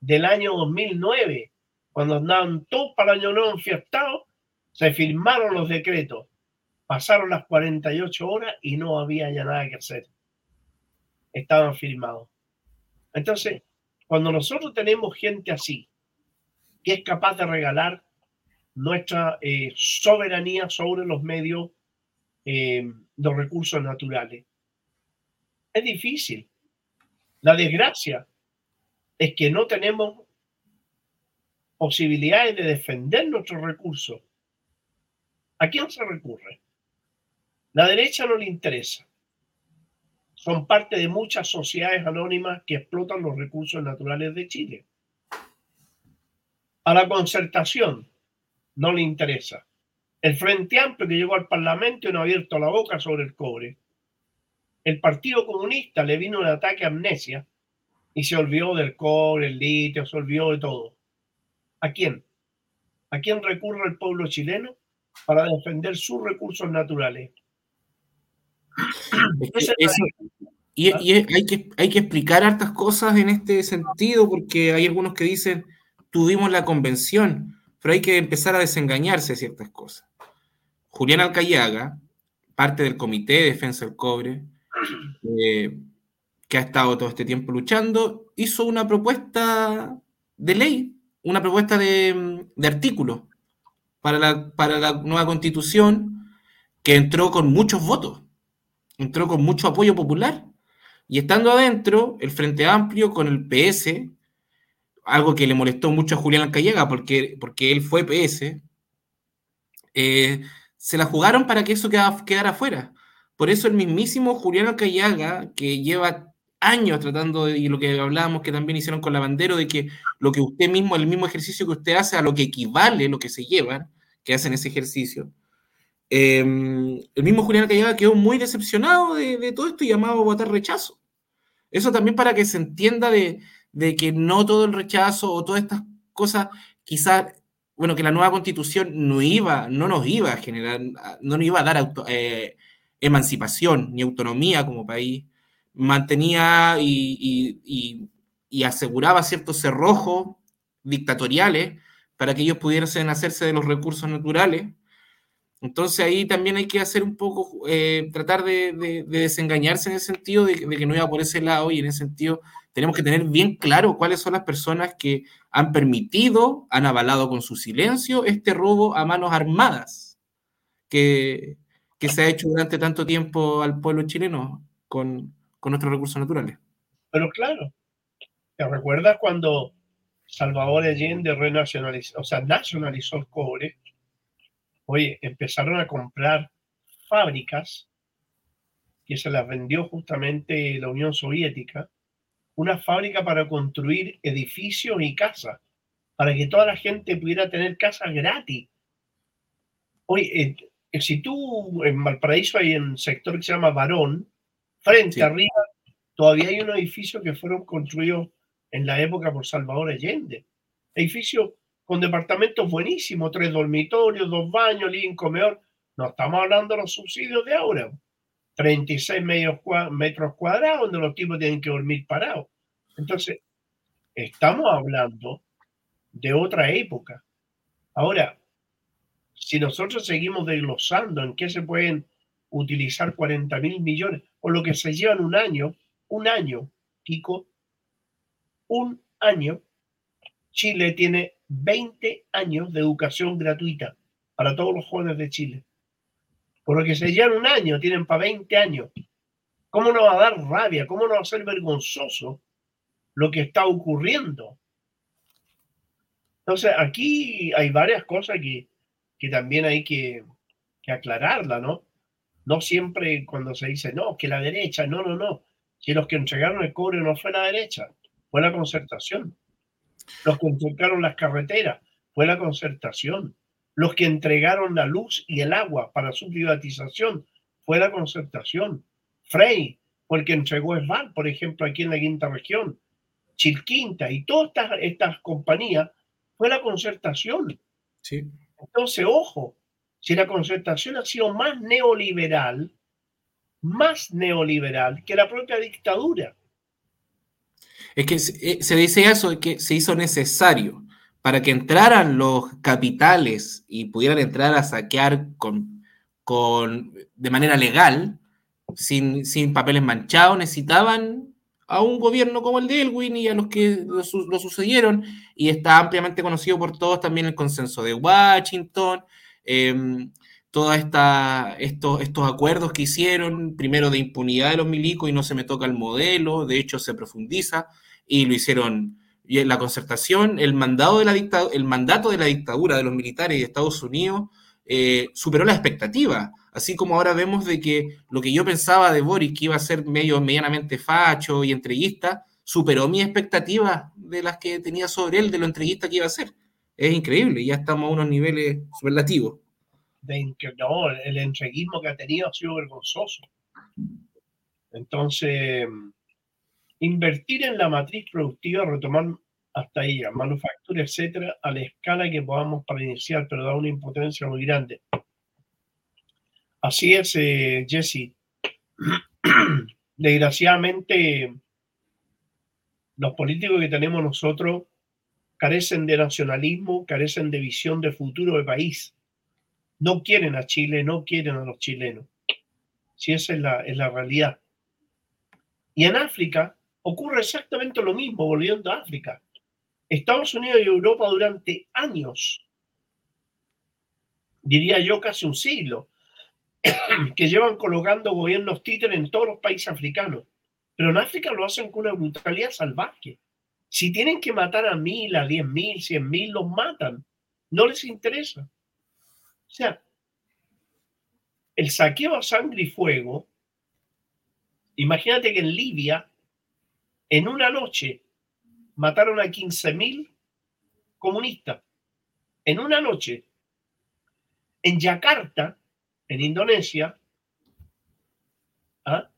Speaker 2: del año 2009, cuando andaban todos para el año nuevo enfiestados, se firmaron los decretos. Pasaron las 48 horas y no había ya nada que hacer. Estaban firmados. Entonces, cuando nosotros tenemos gente así, que es capaz de regalar nuestra eh, soberanía sobre los medios, eh, los recursos naturales, es difícil. La desgracia es que no tenemos posibilidades de defender nuestros recursos. ¿A quién se recurre? La derecha no le interesa. son parte de muchas sociedades anónimas que explotan los recursos naturales de Chile. A la concertación no le interesa. El Frente Amplio que llegó al Parlamento no ha abierto la boca sobre el cobre. El Partido Comunista le vino un ataque a amnesia y se olvidó del cobre, el litio, se olvidó de todo. ¿A quién? ¿A quién recurre el pueblo chileno para defender sus recursos naturales?
Speaker 1: y, hay, que, hay que explicar hartas cosas en este sentido, porque hay algunos que dicen, tuvimos la convención, pero hay que empezar a desengañarse de ciertas cosas. Julián Alcayaga, parte del Comité de Defensa del Cobre, eh, que ha estado todo este tiempo luchando, hizo una propuesta de ley, una propuesta de, artículo para la, para la nueva constitución que entró con muchos votos, entró con mucho apoyo popular. Y estando adentro, el Frente Amplio con el PS, algo que le molestó mucho a Julián Alcayaga porque, porque él fue PS, eh, se la jugaron para que eso quedara, quedara fuera. Por eso el mismísimo Julián Alcayaga, que lleva años tratando de, y lo que hablábamos que también hicieron con la bandera, de que lo que usted mismo, el mismo ejercicio que usted hace, a lo que equivale lo que se llevan, que hacen ese ejercicio. Em, el mismo Julián Callaga quedó muy decepcionado de, todo esto y llamado a votar rechazo. Eso también para que se entienda de, que no todo el rechazo o todas estas cosas, quizás, bueno, que la nueva constitución no iba, no nos iba a generar, no nos iba a dar eh, emancipación ni autonomía como país, mantenía y, aseguraba ciertos cerrojos dictatoriales para que ellos pudiesen hacerse de los recursos naturales. Entonces ahí también hay que hacer un poco, eh, tratar de, desengañarse en el sentido de, que no iba por ese lado y en ese sentido tenemos que tener bien claro cuáles son las personas que han permitido, han avalado con su silencio este robo a manos armadas que, que se ha hecho durante tanto tiempo al pueblo chileno con, con nuestros recursos naturales.
Speaker 2: Pero claro, ¿te recuerdas cuando Salvador Allende renacionalizó, o sea, nacionalizó el cobre? Oye, empezaron a comprar fábricas que se las vendió justamente la Unión Soviética, una fábrica para construir edificios y casas, para que toda la gente pudiera tener casas gratis. Oye, eh, si tú en Valparaíso hay un sector que se llama Barón, Frente arriba todavía hay un edificio que fueron construidos en la época por Salvador Allende. Edificio con departamentos buenísimos, tres dormitorios, dos baños, living, comedor. No estamos hablando de los subsidios de ahora. 36 metros cuadrados donde los tipos tienen que dormir parados. Entonces, estamos hablando de otra época. Ahora, si nosotros seguimos desglosando en qué se pueden utilizar 40 mil millones, o lo que se lleva en un año, un año, Kiko, un año, Chile tiene 20 años de educación gratuita para todos los jóvenes de Chile. Por lo que se llevan un año, tienen para 20 años. ¿Cómo no va a dar rabia? ¿Cómo no va a ser vergonzoso lo que está ocurriendo? Entonces, aquí hay varias cosas que, que también hay que, que aclararla, ¿no? No siempre cuando se dice, no, que la derecha, no, no, no. Si los que entregaron el cobre no fue la derecha, fue la concertación. Los que entregaron las carreteras, fue la concertación. Los que entregaron la luz y el agua para su privatización, fue la concertación. Frey fue el que entregó ESVAL, por ejemplo, aquí en la quinta región. Chilquinta y todas estas, estas compañías, fue la concertación.
Speaker 1: Sí.
Speaker 2: Entonces, ojo, si la concertación ha sido más neoliberal, más neoliberal que la propia dictadura.
Speaker 1: Es que se eh, dice eso, que se hizo necesario para que entraran los capitales y pudieran entrar a saquear con, con, de manera legal, sin, sin papeles manchados, necesitaban a un gobierno como el de Elwin y a los que lo, sucedieron, y está ampliamente conocido por todos también el consenso de Washington, eh, todos estos, estos acuerdos que hicieron, primero de impunidad de los milicos y no se me toca el modelo, de hecho se profundiza, y lo hicieron y la concertación, el, mandado de la el mandato de la dictadura de los militares de Estados Unidos eh, superó la expectativa. Así como ahora vemos de que lo que yo pensaba de Boris, que iba a ser medio medianamente facho y entreguista, superó mi expectativa de las que tenía sobre él, de lo entreguista que iba a ser. Es increíble, ya estamos a unos niveles superlativos.
Speaker 2: No, el entreguismo que ha tenido ha sido vergonzoso. Entonces, invertir en la matriz productiva, retomar hasta ella, manufactura, etcétera, a la escala que podamos para iniciar, pero da una impotencia muy grande. Así es, eh, Jesse. Desgraciadamente, los políticos que tenemos nosotros carecen de nacionalismo, carecen de visión de futuro de país. No quieren a Chile, no quieren a los chilenos. Si esa es la, es la realidad. Y en África ocurre exactamente lo mismo, volviendo a África. Estados Unidos y Europa durante años, diría yo casi un siglo, que llevan colocando gobiernos títeres en todos los países africanos. Pero en África lo hacen con una brutalidad salvaje. Si tienen que matar a mil, a diez mil, cien mil, los matan. No les interesa. O sea, el saqueo a sangre y fuego, imagínate que en Libia, en una noche, mataron a 15.000 comunistas. En una noche. En Yakarta, en Indonesia, ¿ah?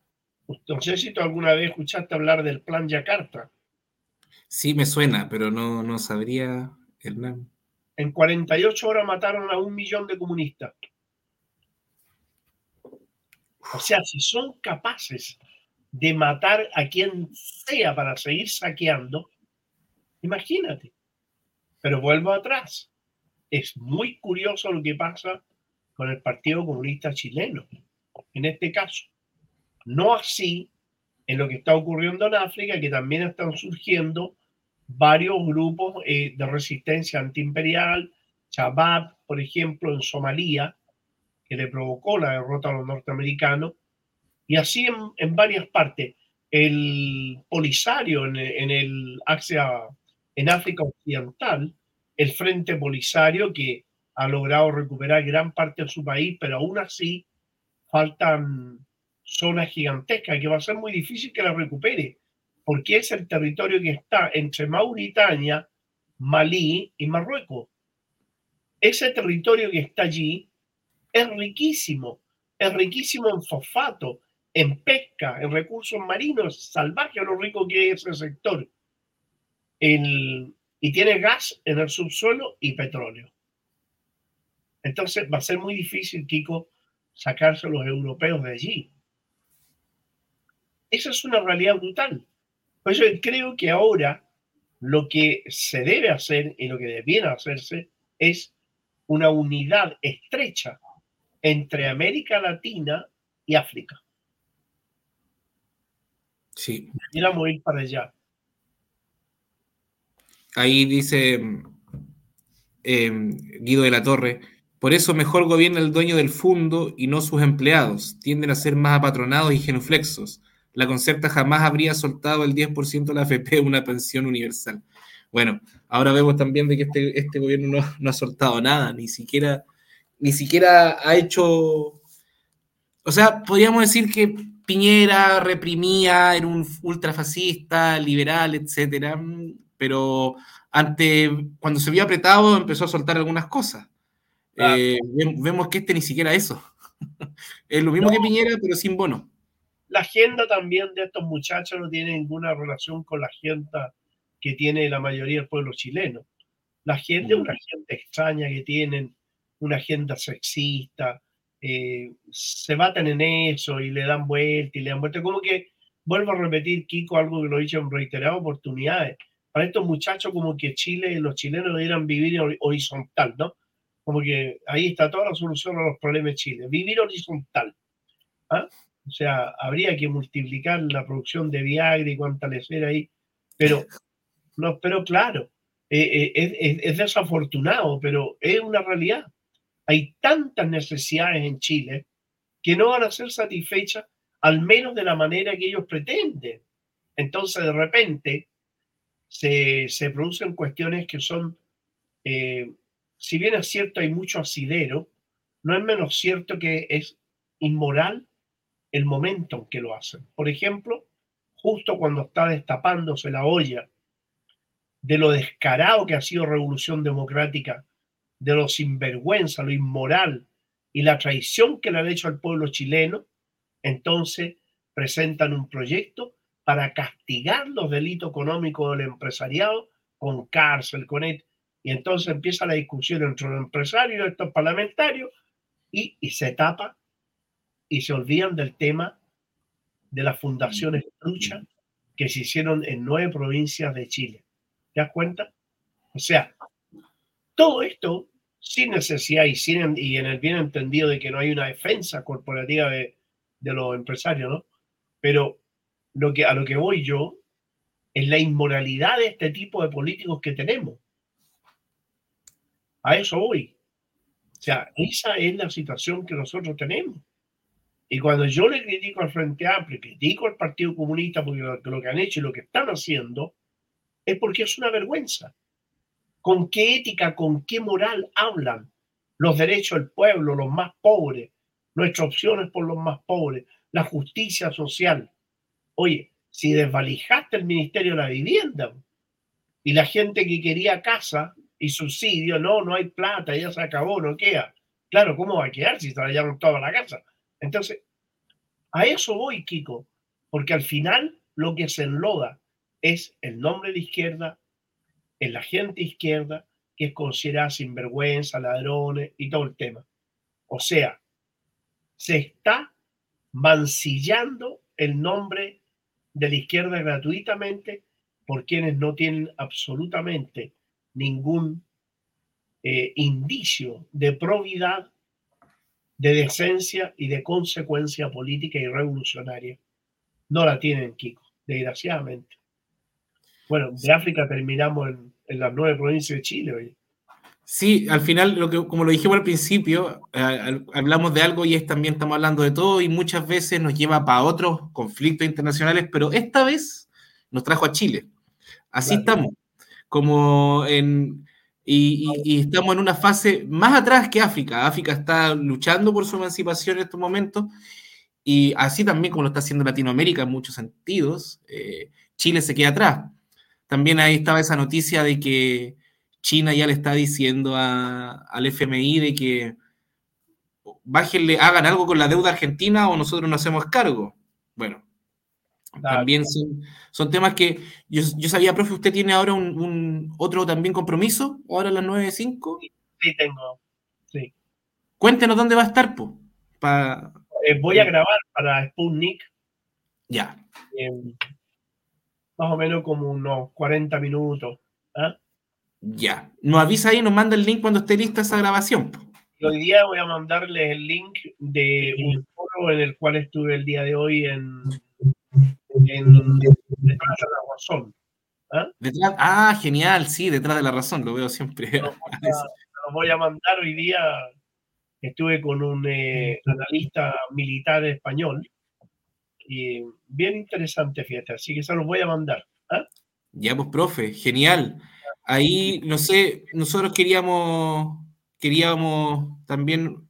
Speaker 2: no sé si tú alguna vez escuchaste hablar del plan Yakarta.
Speaker 1: Sí, me suena, pero no, no sabría el nombre.
Speaker 2: En 48 horas mataron a un millón de comunistas. O sea, si son capaces de matar a quien sea para seguir saqueando, imagínate. Pero vuelvo atrás. Es muy curioso lo que pasa con el Partido Comunista Chileno, en este caso. No así en lo que está ocurriendo en África, que también están surgiendo varios grupos eh, de resistencia antiimperial, Chabab, por ejemplo, en Somalia, que le provocó la derrota a los norteamericanos, y así en, varias partes. El Polisario en, en, el en África Occidental, el Frente Polisario, que ha logrado recuperar gran parte de su país, pero aún así faltan zonas gigantescas que va a ser muy difícil que la recupere, porque es el territorio que está entre Mauritania, Malí y Marruecos. Ese territorio que está allí es riquísimo, es riquísimo en fosfato, en pesca, en recursos marinos, salvaje lo rico que es ese sector. y tiene gas en el subsuelo y petróleo. Entonces va a ser muy difícil, Kiko, sacarse a los europeos de allí. Esa es una realidad brutal. Por eso creo que ahora lo que se debe hacer y lo que debiera hacerse es una unidad estrecha entre América Latina y África.
Speaker 1: Sí.
Speaker 2: Debiéramos ir para allá.
Speaker 1: Ahí dice eh, Guido de la Torre, por eso mejor gobierna el dueño del fondo y no sus empleados. Tienden a ser más apatronados y genuflexos. La concerta jamás habría soltado el 10% de la AFP una pensión universal. Bueno, ahora vemos también de que este, este gobierno no, no, ha soltado nada, ni siquiera, ni siquiera ha hecho... O sea, podríamos decir que Piñera reprimía, era un ultrafascista, liberal, etcétera, pero ante, cuando se vio apretado empezó a soltar algunas cosas. Eh, vemos que este ni siquiera eso. es lo mismo que Piñera, pero sin bono.
Speaker 2: La agenda también de estos muchachos no tiene ninguna relación con la agenda que tiene la mayoría del pueblo chileno. La agenda es una agenda extraña que tienen, una agenda sexista, eh, se baten en eso y le dan vuelta y le dan vuelta. Como que, vuelvo a repetir, Kiko, algo que lo he dicho en reiteradas oportunidades. Para estos muchachos, como que Chile, los chilenos debieran vivir horizontal, ¿no? Como que ahí está toda la solución a los problemas de Chile. Vivir horizontal. ¿ah? O sea, habría que multiplicar la producción de Viagra y cuantalecer ahí. Pero, no, pero claro, eh, eh, es, desafortunado, pero es una realidad. Hay tantas necesidades en Chile que no van a ser satisfechas, al menos de la manera que ellos pretenden. Entonces, de repente, se, se producen cuestiones que son eh, si bien es cierto hay mucho asidero, no es menos cierto que es inmoral el momento en que lo hacen. Por ejemplo, justo cuando está destapándose la olla de lo descarado que ha sido Revolución Democrática, de lo sinvergüenza, lo inmoral y la traición que le han hecho al pueblo chileno, entonces presentan un proyecto para castigar los delitos económicos del empresariado con cárcel, con él. Y entonces empieza la discusión entre los empresarios y estos parlamentarios y, y se tapa y se olvidan del tema de las fundaciones truchas que se hicieron en nueve provincias de Chile. ¿Te das cuenta? O sea, todo esto sin necesidad y, sin, y en el bien entendido de que no hay una defensa corporativa de, de los empresarios, ¿no? Pero lo que, a lo que voy yo es la inmoralidad de este tipo de políticos que tenemos. A eso voy. O sea, esa es la situación que nosotros tenemos. Y cuando yo le critico al Frente Amplio, critico al Partido Comunista porque lo, que han hecho y lo que están haciendo, es porque es una vergüenza. ¿Con qué ética, con qué moral hablan los derechos del pueblo, los más pobres, nuestras opciones por los más pobres, la justicia social? Oye, si desvalijaste el Ministerio de la Vivienda y la gente que quería casa y subsidio, no, no hay plata, ya se acabó, no queda. Claro, ¿cómo va a quedar si trajeron toda la casa? Entonces, a eso voy, Kiko, porque al final lo que se enloda es el nombre de izquierda, en la gente izquierda, que es considerada sinvergüenza, ladrones y todo el tema. O sea, se está mancillando el nombre de la izquierda gratuitamente por quienes no tienen absolutamente ningún eh, indicio de probidad, de decencia y de consecuencia política y revolucionaria. No la tienen, Kiko, desgraciadamente. Bueno, de África terminamos en, en las nueve provincias de Chile hoy.
Speaker 1: Sí, al final, lo que, como lo dijimos al principio, eh, hablamos de algo y es también estamos hablando de todo y muchas veces nos lleva para otros conflictos internacionales, pero esta vez nos trajo a Chile. Así
Speaker 2: Claro.
Speaker 1: estamos, como en, y, estamos en una fase más atrás que África. África está luchando por su emancipación en estos momentos y así también como lo está haciendo Latinoamérica en muchos sentidos, eh, Chile se queda atrás. También ahí estaba esa noticia de que China ya le está diciendo al FMI de que bájenle, hagan algo con la deuda argentina o nosotros nos hacemos cargo. Bueno,
Speaker 2: Claro.
Speaker 1: también son, son temas que yo, yo sabía, profe, usted tiene ahora un, un otro también compromiso, ahora a las 9.05.
Speaker 2: Sí, tengo. Sí.
Speaker 1: Cuéntenos dónde va a estar, po. Pa-
Speaker 2: Eh, voy a grabar para Sputnik
Speaker 1: Ya,
Speaker 2: eh, más o menos como unos 40 minutos. ¿ah?
Speaker 1: ya. Nos avisa ahí, nos manda el link cuando esté lista esa grabación. po.
Speaker 2: Y hoy día voy a mandarles el link de un foro en el cual estuve el día de hoy en, en detrás de la razón.
Speaker 1: Detrás, ah, genial, sí, detrás de la razón, lo veo siempre.
Speaker 2: Lo voy a, lo voy a mandar hoy día. Estuve con un eh, analista militar español y bien interesante, fíjate. Así que se los voy a mandar. ¿ah?
Speaker 1: Ya, pues, profe, genial. Ahí, no sé, nosotros queríamos, queríamos también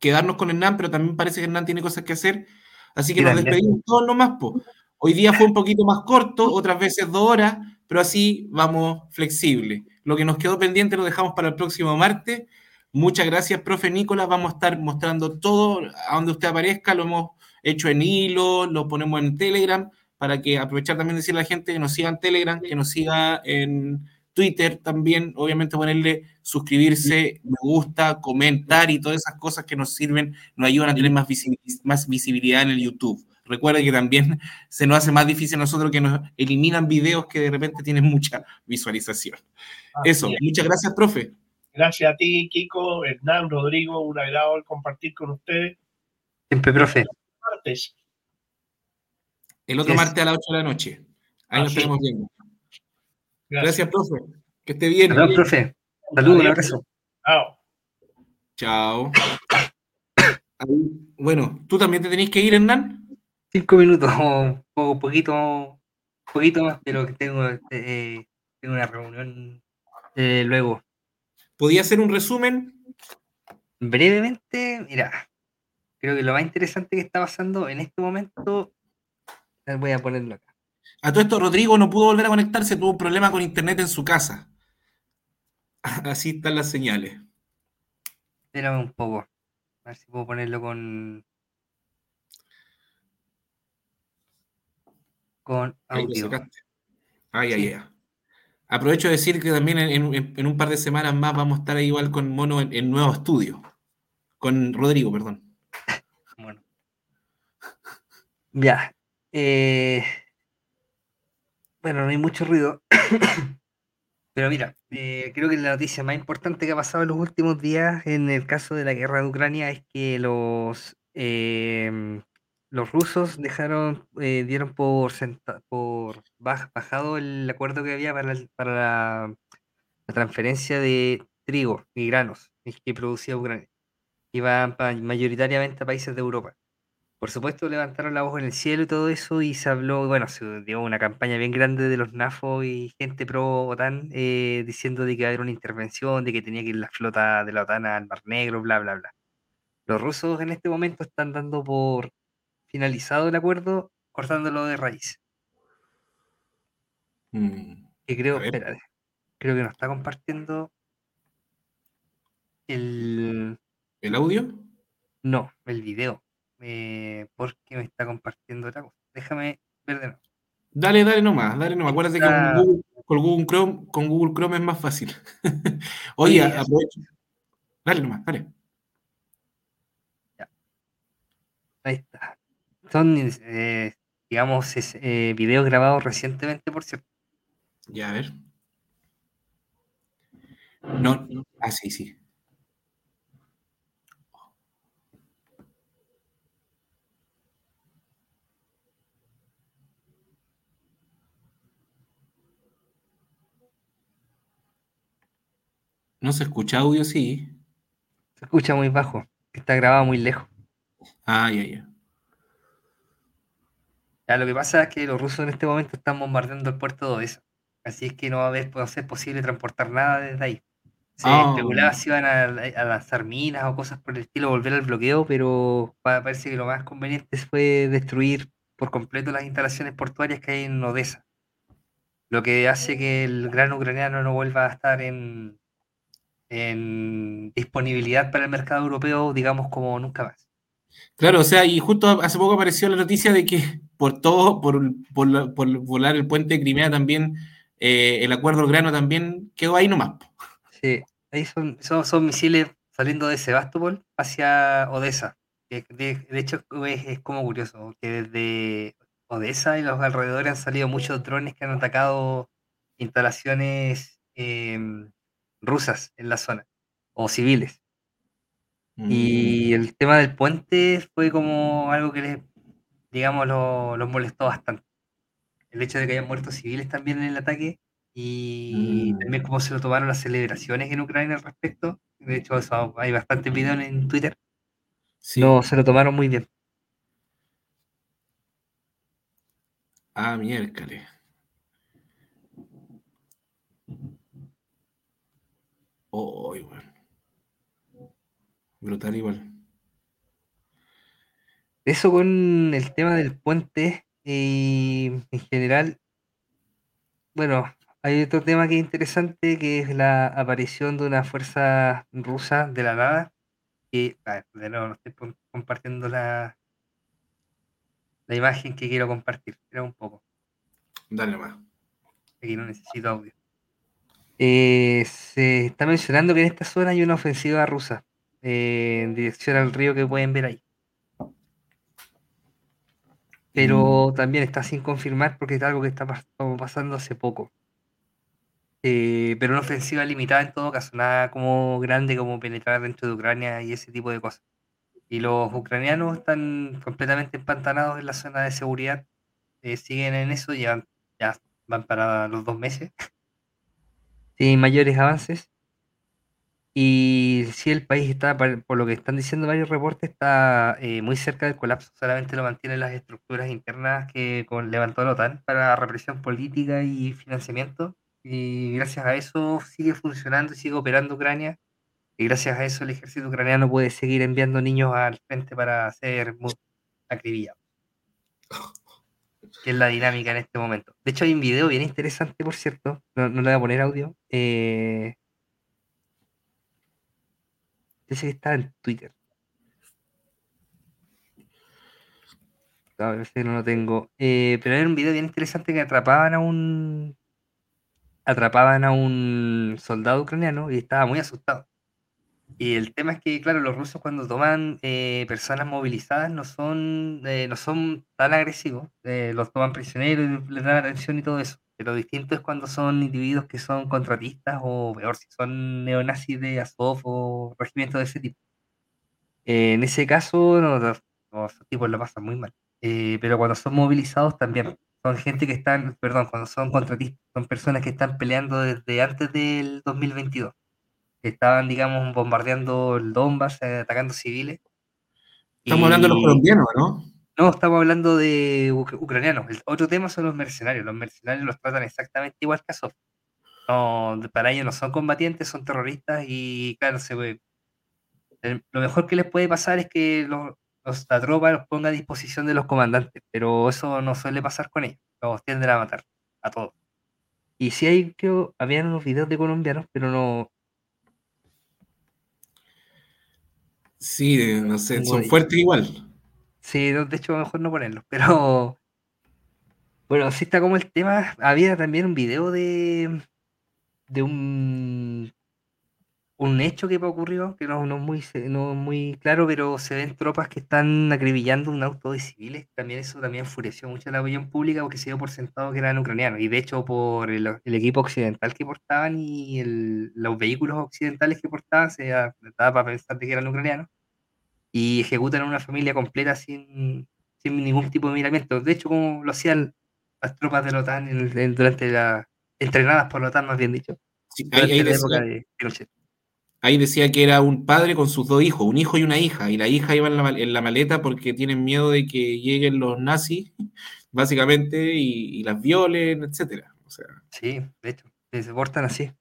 Speaker 1: quedarnos con Hernán, pero también parece que Hernán tiene cosas que hacer. Así que
Speaker 4: Sí,
Speaker 1: nos despedimos todos nomás, po. Hoy día fue un poquito más corto, otras veces dos horas, pero así vamos flexibles. Lo que nos quedó pendiente lo dejamos para el próximo martes. Muchas gracias, profe Nicolás. Vamos a estar mostrando todo a donde usted aparezca. Lo hemos hecho en hilo, lo ponemos en Telegram para que aprovechar también de decirle a la gente que nos siga en Telegram, que nos siga en Twitter también, obviamente ponerle suscribirse, me gusta, comentar y todas esas cosas que nos sirven, nos ayudan a tener más, visibil- más visibilidad en el YouTube. Recuerden que también se nos hace más difícil a nosotros que nos eliminan videos que de repente tienen mucha visualización. Eso, muchas gracias, profe.
Speaker 2: Gracias a ti, Kiko, Hernán, Rodrigo. Un agrado el compartir con ustedes.
Speaker 4: Siempre, profe.
Speaker 2: Martes.
Speaker 1: El otro
Speaker 4: Yes.
Speaker 1: martes a las 8 de la noche. Ahí nos
Speaker 2: Así es.
Speaker 1: estaremos viendo.
Speaker 2: Gracias.
Speaker 1: Gracias, profe. Que esté bien.
Speaker 4: Saludos, profe. Saludos, un abrazo.
Speaker 2: Chao.
Speaker 1: Chao. Bueno, ¿tú también te tenés que ir, Hernán?
Speaker 4: Cinco minutos o, o poquito, poquito más, pero que tengo, eh, tengo una reunión eh, luego.
Speaker 1: ¿Podía hacer un resumen?
Speaker 4: Brevemente, mira, Creo que lo más interesante que está pasando en este momento, eh, voy a ponerlo acá.
Speaker 1: A todo esto, Rodrigo no pudo volver a conectarse, tuvo un problema con internet en su casa. Así están las señales.
Speaker 4: Espérame un poco. A ver si puedo ponerlo con. Con audio.
Speaker 1: Ay, ay,
Speaker 4: Sí.
Speaker 1: ay. Aprovecho de decir que también en, en- en un par de semanas más vamos a estar ahí igual con Mono en, en nuevo estudio. Con Rodrigo, perdón.
Speaker 4: Bueno. Ya. eh, Bueno, no hay mucho ruido. Pero mira, eh, creo que la noticia más importante que ha pasado en los últimos días en el caso de la guerra de Ucrania es que los, em, los rusos dejaron, eh, dieron por, por baj- bajado el acuerdo que había para, la, transferencia de trigo y granos que producía Ucrania. Iban mayoritariamente a países de Europa. Por supuesto, levantaron la voz en el cielo y todo eso, y se habló, bueno, se dio una campaña bien grande de los NAFO y gente pro OTAN eh, diciendo de que iba a haber una intervención, de que tenía que ir la flota de la OTAN al Mar Negro, bla, bla, bla. Los rusos en este momento están dando por finalizado el acuerdo, cortándolo de raíz.
Speaker 1: Mm,
Speaker 4: Que creo, espérate, creo que nos está compartiendo el,
Speaker 1: ¿El audio?
Speaker 4: no, el video, eh, porque me está compartiendo otra cosa. Déjame ver de nuevo.
Speaker 1: Dale, dale nomás, dale nomás. Acuérdate que con Google, con Google Chrome, con Google Chrome es más fácil. Oye,
Speaker 4: Oye,
Speaker 1: aprovecho. Dale nomás, dale.
Speaker 4: Ahí está. Son, eh, digamos, es- eh, videos grabados recientemente, por cierto.
Speaker 1: Ya, a ver. No, no. Ah, sí, sí. No se escucha audio, sí.
Speaker 4: Se escucha muy bajo, está grabado muy lejos.
Speaker 1: Ah, ya, ya.
Speaker 4: Ya, lo que pasa es que los rusos en este momento están bombardeando el puerto de Odessa. Así es que no va a, haber, no ser posible transportar nada desde ahí. Se
Speaker 1: Ah.
Speaker 4: especulaba si iban a, a lanzar minas o cosas por el estilo, volver al bloqueo, pero pa- parece que lo más conveniente fue destruir por completo las instalaciones portuarias que hay en Odessa. Lo que hace que el grano ucraniano no vuelva a estar en, en disponibilidad para el mercado europeo, digamos, como nunca más.
Speaker 1: Claro, o sea, y justo hace poco apareció la noticia de que por todo, por, por, la- por volar el puente de Crimea también, eh, el acuerdo del grano también quedó ahí nomás.
Speaker 4: Sí, ahí son, son, son misiles saliendo de Sebastopol hacia Odessa. De, de hecho, es, es como curioso, que desde Odessa y los alrededores han salido muchos drones que han atacado instalaciones em, rusas en la zona, o civiles. Y el tema del puente fue como algo que les, digamos, lo- los molestó bastante. El hecho de que hayan muerto civiles también en el ataque y
Speaker 1: Mm.
Speaker 4: también cómo se lo tomaron las celebraciones en Ucrania al respecto. De hecho, eso, hay bastantes videos en Twitter.
Speaker 1: Sí.
Speaker 4: No, se lo tomaron muy bien.
Speaker 1: Ah, miércoles. Oh, igual. Brutal igual.
Speaker 4: Eso con el tema del puente y en general, bueno, hay otro tema que es interesante que es la aparición de una fuerza rusa de la nada. Ver, de nuevo, no estoy compartiendo la, la imagen que quiero compartir. Era un poco.
Speaker 1: Dale nomás.
Speaker 4: Aquí no necesito audio. Eh, se está mencionando que en esta zona hay una ofensiva rusa eh, en dirección al río que pueden ver ahí. Pero también está sin confirmar porque es algo que está pas- pasando hace poco. Eh, pero una ofensiva limitada en todo caso, nada como grande como penetrar dentro de Ucrania y ese tipo de cosas. Y los ucranianos están completamente empantanados en la zona de seguridad, eh, siguen en eso, ya, ya van para los dos meses, sin mayores avances. Y sí, el país está, por lo que están diciendo varios reportes, está eh, muy cerca del colapso. Solamente lo mantienen las estructuras internas que levantó la OTAN para represión política y financiamiento. Y gracias a eso sigue funcionando y sigue operando Ucrania. Y gracias a eso el ejército ucraniano puede seguir enviando niños al frente para ser acribillados. Que es la dinámica en este momento. De hecho, hay un video bien interesante, por cierto. No, no le voy a poner audio. Eh, Dice que está en Twitter. A si no lo tengo. Eh, pero era un video bien interesante que atrapaban a un. Atrapaban a un soldado ucraniano y estaba muy asustado. Y el tema es que, claro, los rusos cuando toman eh, personas movilizadas no son, eh, no son tan agresivos. eh, los toman prisioneros y les dan atención y todo eso. Pero distinto es cuando son individuos que son contratistas o peor, si son neonazis de Azov o regimientos de ese tipo. Eh, en ese caso, no, los, tipos lo pasan muy mal. Eh, pero cuando son movilizados también. Son gente que están, perdón, cuando son contratistas, son personas que están peleando desde antes del 2022 que estaban, digamos, bombardeando el Donbass, eh, atacando civiles.
Speaker 1: Estamos hablando de los
Speaker 4: Y-
Speaker 1: colombianos, ¿no?
Speaker 4: No, estamos hablando de uc- ucranianos. El otro tema son los mercenarios. Los mercenarios los tratan exactamente igual que Azov. No, para ellos no son combatientes, son terroristas y, claro, se ve- el- lo mejor que les puede pasar es que los, los- la tropa los ponga a disposición de los comandantes, pero eso no suele pasar con ellos. Los tienden a matar a todos. Y sí hay, creo, habían unos videos de colombianos, pero no,
Speaker 1: Sí, no sé, son fuertes igual.
Speaker 4: Sí, de hecho, mejor no ponerlo, pero bueno, sí está como el tema. Había también un video de, de un, un hecho que ocurrió, que no, no es muy, no es muy claro, pero se ven tropas que están acribillando un auto de civiles. También eso también enfureció mucho a la opinión pública porque se dio por sentado que eran ucranianos. Y de hecho, por el, el equipo occidental que portaban y el- los vehículos occidentales que portaban, se da- daba para pensar de que eran ucranianos y ejecutan a una familia completa sin, sin ningún tipo de miramiento. De hecho, como lo hacían las tropas de la OTAN en- en- durante la. entrenadas por la OTAN, más bien dicho,
Speaker 1: Sí, ahí, ahí
Speaker 4: la
Speaker 1: decía,
Speaker 4: época de Pinochet.
Speaker 1: Ahí decía que era un padre con sus dos hijos, un hijo y una hija, y la hija iba en la, mal- en la maleta porque tienen miedo de que lleguen los nazis, básicamente, y, y las violen, etcétera. O sea,
Speaker 4: Sí, de hecho, se portan así.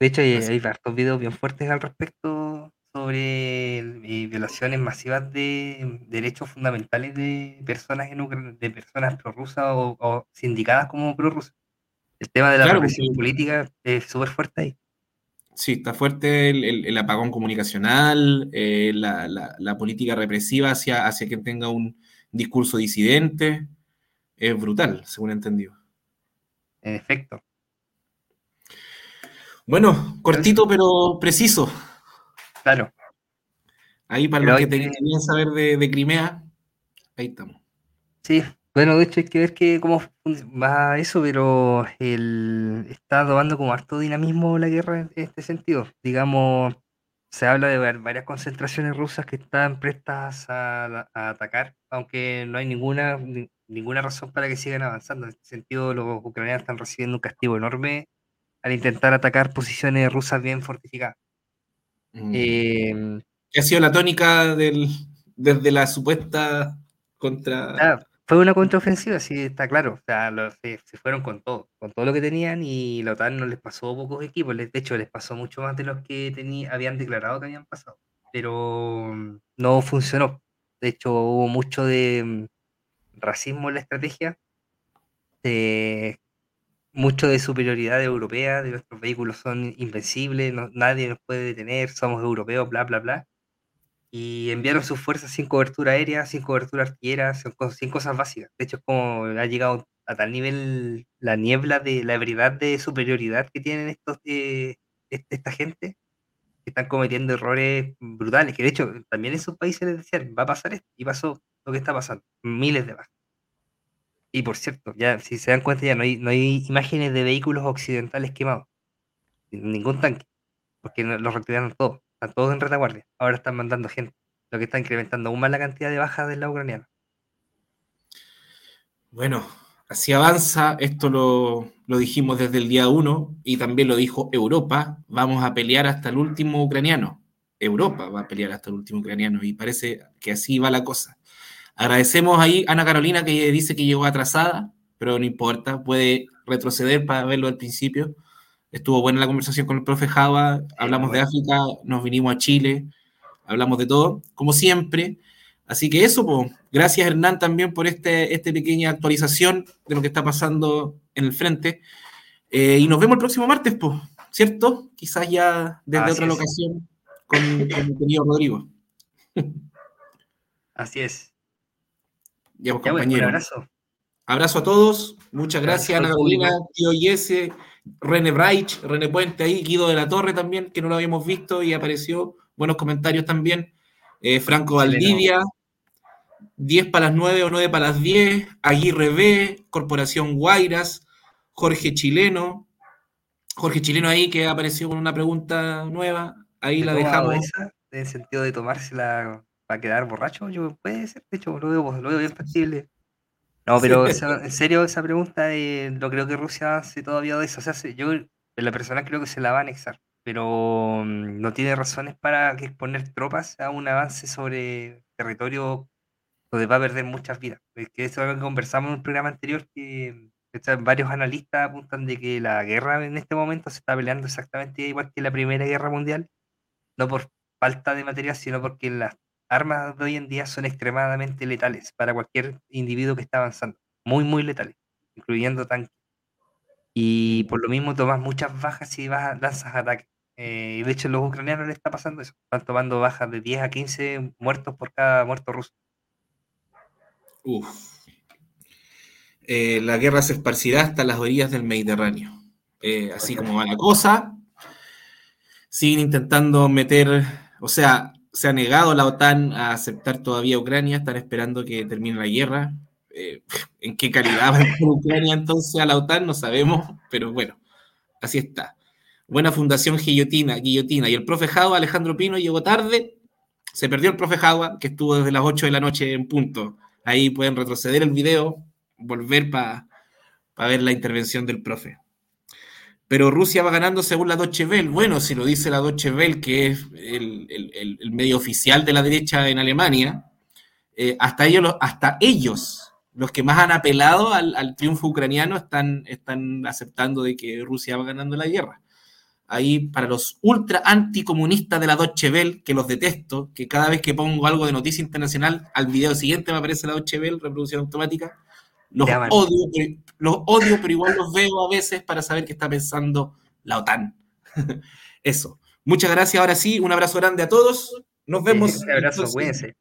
Speaker 4: De hecho, hay, hay hartos videos bien fuertes al respecto sobre violaciones masivas de derechos fundamentales de personas en Ucrania, de personas prorrusas o, o sindicadas como prorrusas. El tema de la
Speaker 1: Claro,
Speaker 4: represión política es súper fuerte ahí.
Speaker 1: Sí, está fuerte el, el- el apagón comunicacional, eh, la, la- la política represiva hacia, hacia quien tenga un discurso disidente, es brutal, según he entendido.
Speaker 4: En efecto.
Speaker 1: Bueno, cortito pero preciso.
Speaker 4: Claro.
Speaker 1: Ahí para
Speaker 4: Pero
Speaker 1: los que te-
Speaker 4: que-
Speaker 1: querían saber de, de Crimea, ahí estamos.
Speaker 4: Sí, bueno, de hecho hay que ver que cómo va eso, pero el, está tomando como harto dinamismo la guerra en este sentido. Digamos, se habla de var- varias concentraciones rusas que están prestas a, a atacar, aunque no hay ninguna, ni- ninguna razón para que sigan avanzando. En este sentido, los ucranianos están recibiendo un castigo enorme al intentar atacar posiciones rusas bien fortificadas.
Speaker 1: Mm.
Speaker 4: Eh,
Speaker 1: ¿Qué ha sido la tónica del, desde la supuesta contra...
Speaker 4: Ah, fue una contraofensiva, sí, está claro. O sea, se, fueron con todo, con todo lo que tenían y la OTAN no les pasó pocos equipos. De hecho, les pasó mucho más de los que tenía, habían declarado que habían pasado. Pero mm, no funcionó. De hecho, hubo mucho de mm, racismo en la estrategia, mucho de superioridad europea, nuestros vehículos son invencibles, nadie nos puede detener, somos europeos, bla, bla, bla y enviaron sus fuerzas sin cobertura aérea, sin cobertura artillera, sin, sin cosas básicas. De hecho, es como ha llegado a tal nivel la niebla de la ebriedad de superioridad que tienen estos eh, est- esta gente, que están cometiendo errores brutales, que de hecho también en esos países les decían, va a pasar esto, y pasó lo que está pasando, miles de bajas. Y por cierto, ya si se dan cuenta, ya no hay, no hay imágenes de vehículos occidentales quemados, ningún tanque, porque los retiraron todos, están todos en retaguardia. Ahora están mandando gente, lo que está incrementando aún más la cantidad de bajas del lado ucraniano.
Speaker 1: Bueno, así avanza, esto lo, lo dijimos desde el día uno y también lo dijo Europa, vamos a pelear hasta el último ucraniano. Europa va a pelear hasta el último ucraniano y parece que así va la cosa. Agradecemos ahí a Ana Carolina que dice que llegó atrasada, pero no importa, puede retroceder para verlo al principio. Estuvo buena la conversación con el profe Java, hablamos de África, nos vinimos a Chile, hablamos de todo, como siempre. Así que eso, pues, gracias Hernán también por este, esta pequeña actualización de lo que está pasando en el frente. Eh, y nos vemos el próximo martes, pues, ¿cierto? Quizás ya desde otra locación con, con mi querido Rodrigo.
Speaker 4: Así es.
Speaker 1: Ya, pues, compañero. un abrazo. Abrazo a todos. Muchas gracias, Ana Carolina, tío Yese, René Braich, René Puente ahí, Guido de la Torre también, que no lo habíamos visto y apareció. Buenos comentarios también. Eh, Franco Valdivia, 10 para las 9 o 9 para las 10. Aguirre B, Corporación Guairas, Jorge Chileno. Jorge Chileno ahí que apareció con una pregunta nueva. Ahí la dejamos.
Speaker 4: Esa, en el sentido de tomársela para quedar borracho, yo puede ser, de hecho, lo veo, lo veo bien factible. No, pero en serio, esa pregunta eh, no creo que Rusia hace todavía de eso. O sea, yo en la persona creo que se la va a anexar, pero mm, no tiene razones para exponer tropas a un avance sobre territorio donde va a perder muchas vidas. Es que eso es algo que conversamos en un programa anterior que varios analistas apuntan de que la guerra en este momento se está peleando exactamente igual que la Primera Guerra Mundial, no por falta de material, sino porque las armas de hoy en día son extremadamente letales para cualquier individuo que está avanzando. Muy, muy letales, incluyendo tanques. Y por lo mismo tomas muchas bajas y vas, lanzas ataques. Eh, de hecho, a los ucranianos les está pasando eso. Están tomando bajas de 10 a 15 muertos por cada muerto ruso.
Speaker 1: Uf. Eh, la guerra se esparcirá hasta las orillas del Mediterráneo. Eh, así como va la cosa. Siguen intentando meter, o sea, se ha negado la OTAN a aceptar todavía Ucrania, están esperando que termine la guerra. Eh, ¿En qué calidad va a Ucrania entonces a la OTAN? No sabemos, pero bueno, así está. Buena fundación guillotina, guillotina. Y el profe Java, Alejandro Pino, llegó tarde. Se perdió el profe Java, que estuvo desde las 8 de la noche en punto. Ahí pueden retroceder el video, volver para ver la intervención del profe pero Rusia va ganando según la Deutsche Welle. Bueno, si lo dice la Deutsche Welle, que es el, medio oficial de la derecha en Alemania, eh, hasta, ellos, hasta ellos, los que más han apelado al, triunfo ucraniano, están, aceptando de que Rusia va ganando la guerra. Ahí, para los ultra anticomunistas de la Deutsche Welle, que los detesto, que cada vez que pongo algo de noticia internacional, al video siguiente me aparece la Deutsche Welle, reproducción automática, los odio, pero, los odio, pero igual los veo a veces para saber qué está pensando la OTAN. Eso. Muchas gracias. Ahora sí, un abrazo grande a todos. Nos vemos.
Speaker 4: Un abrazo, cuídense.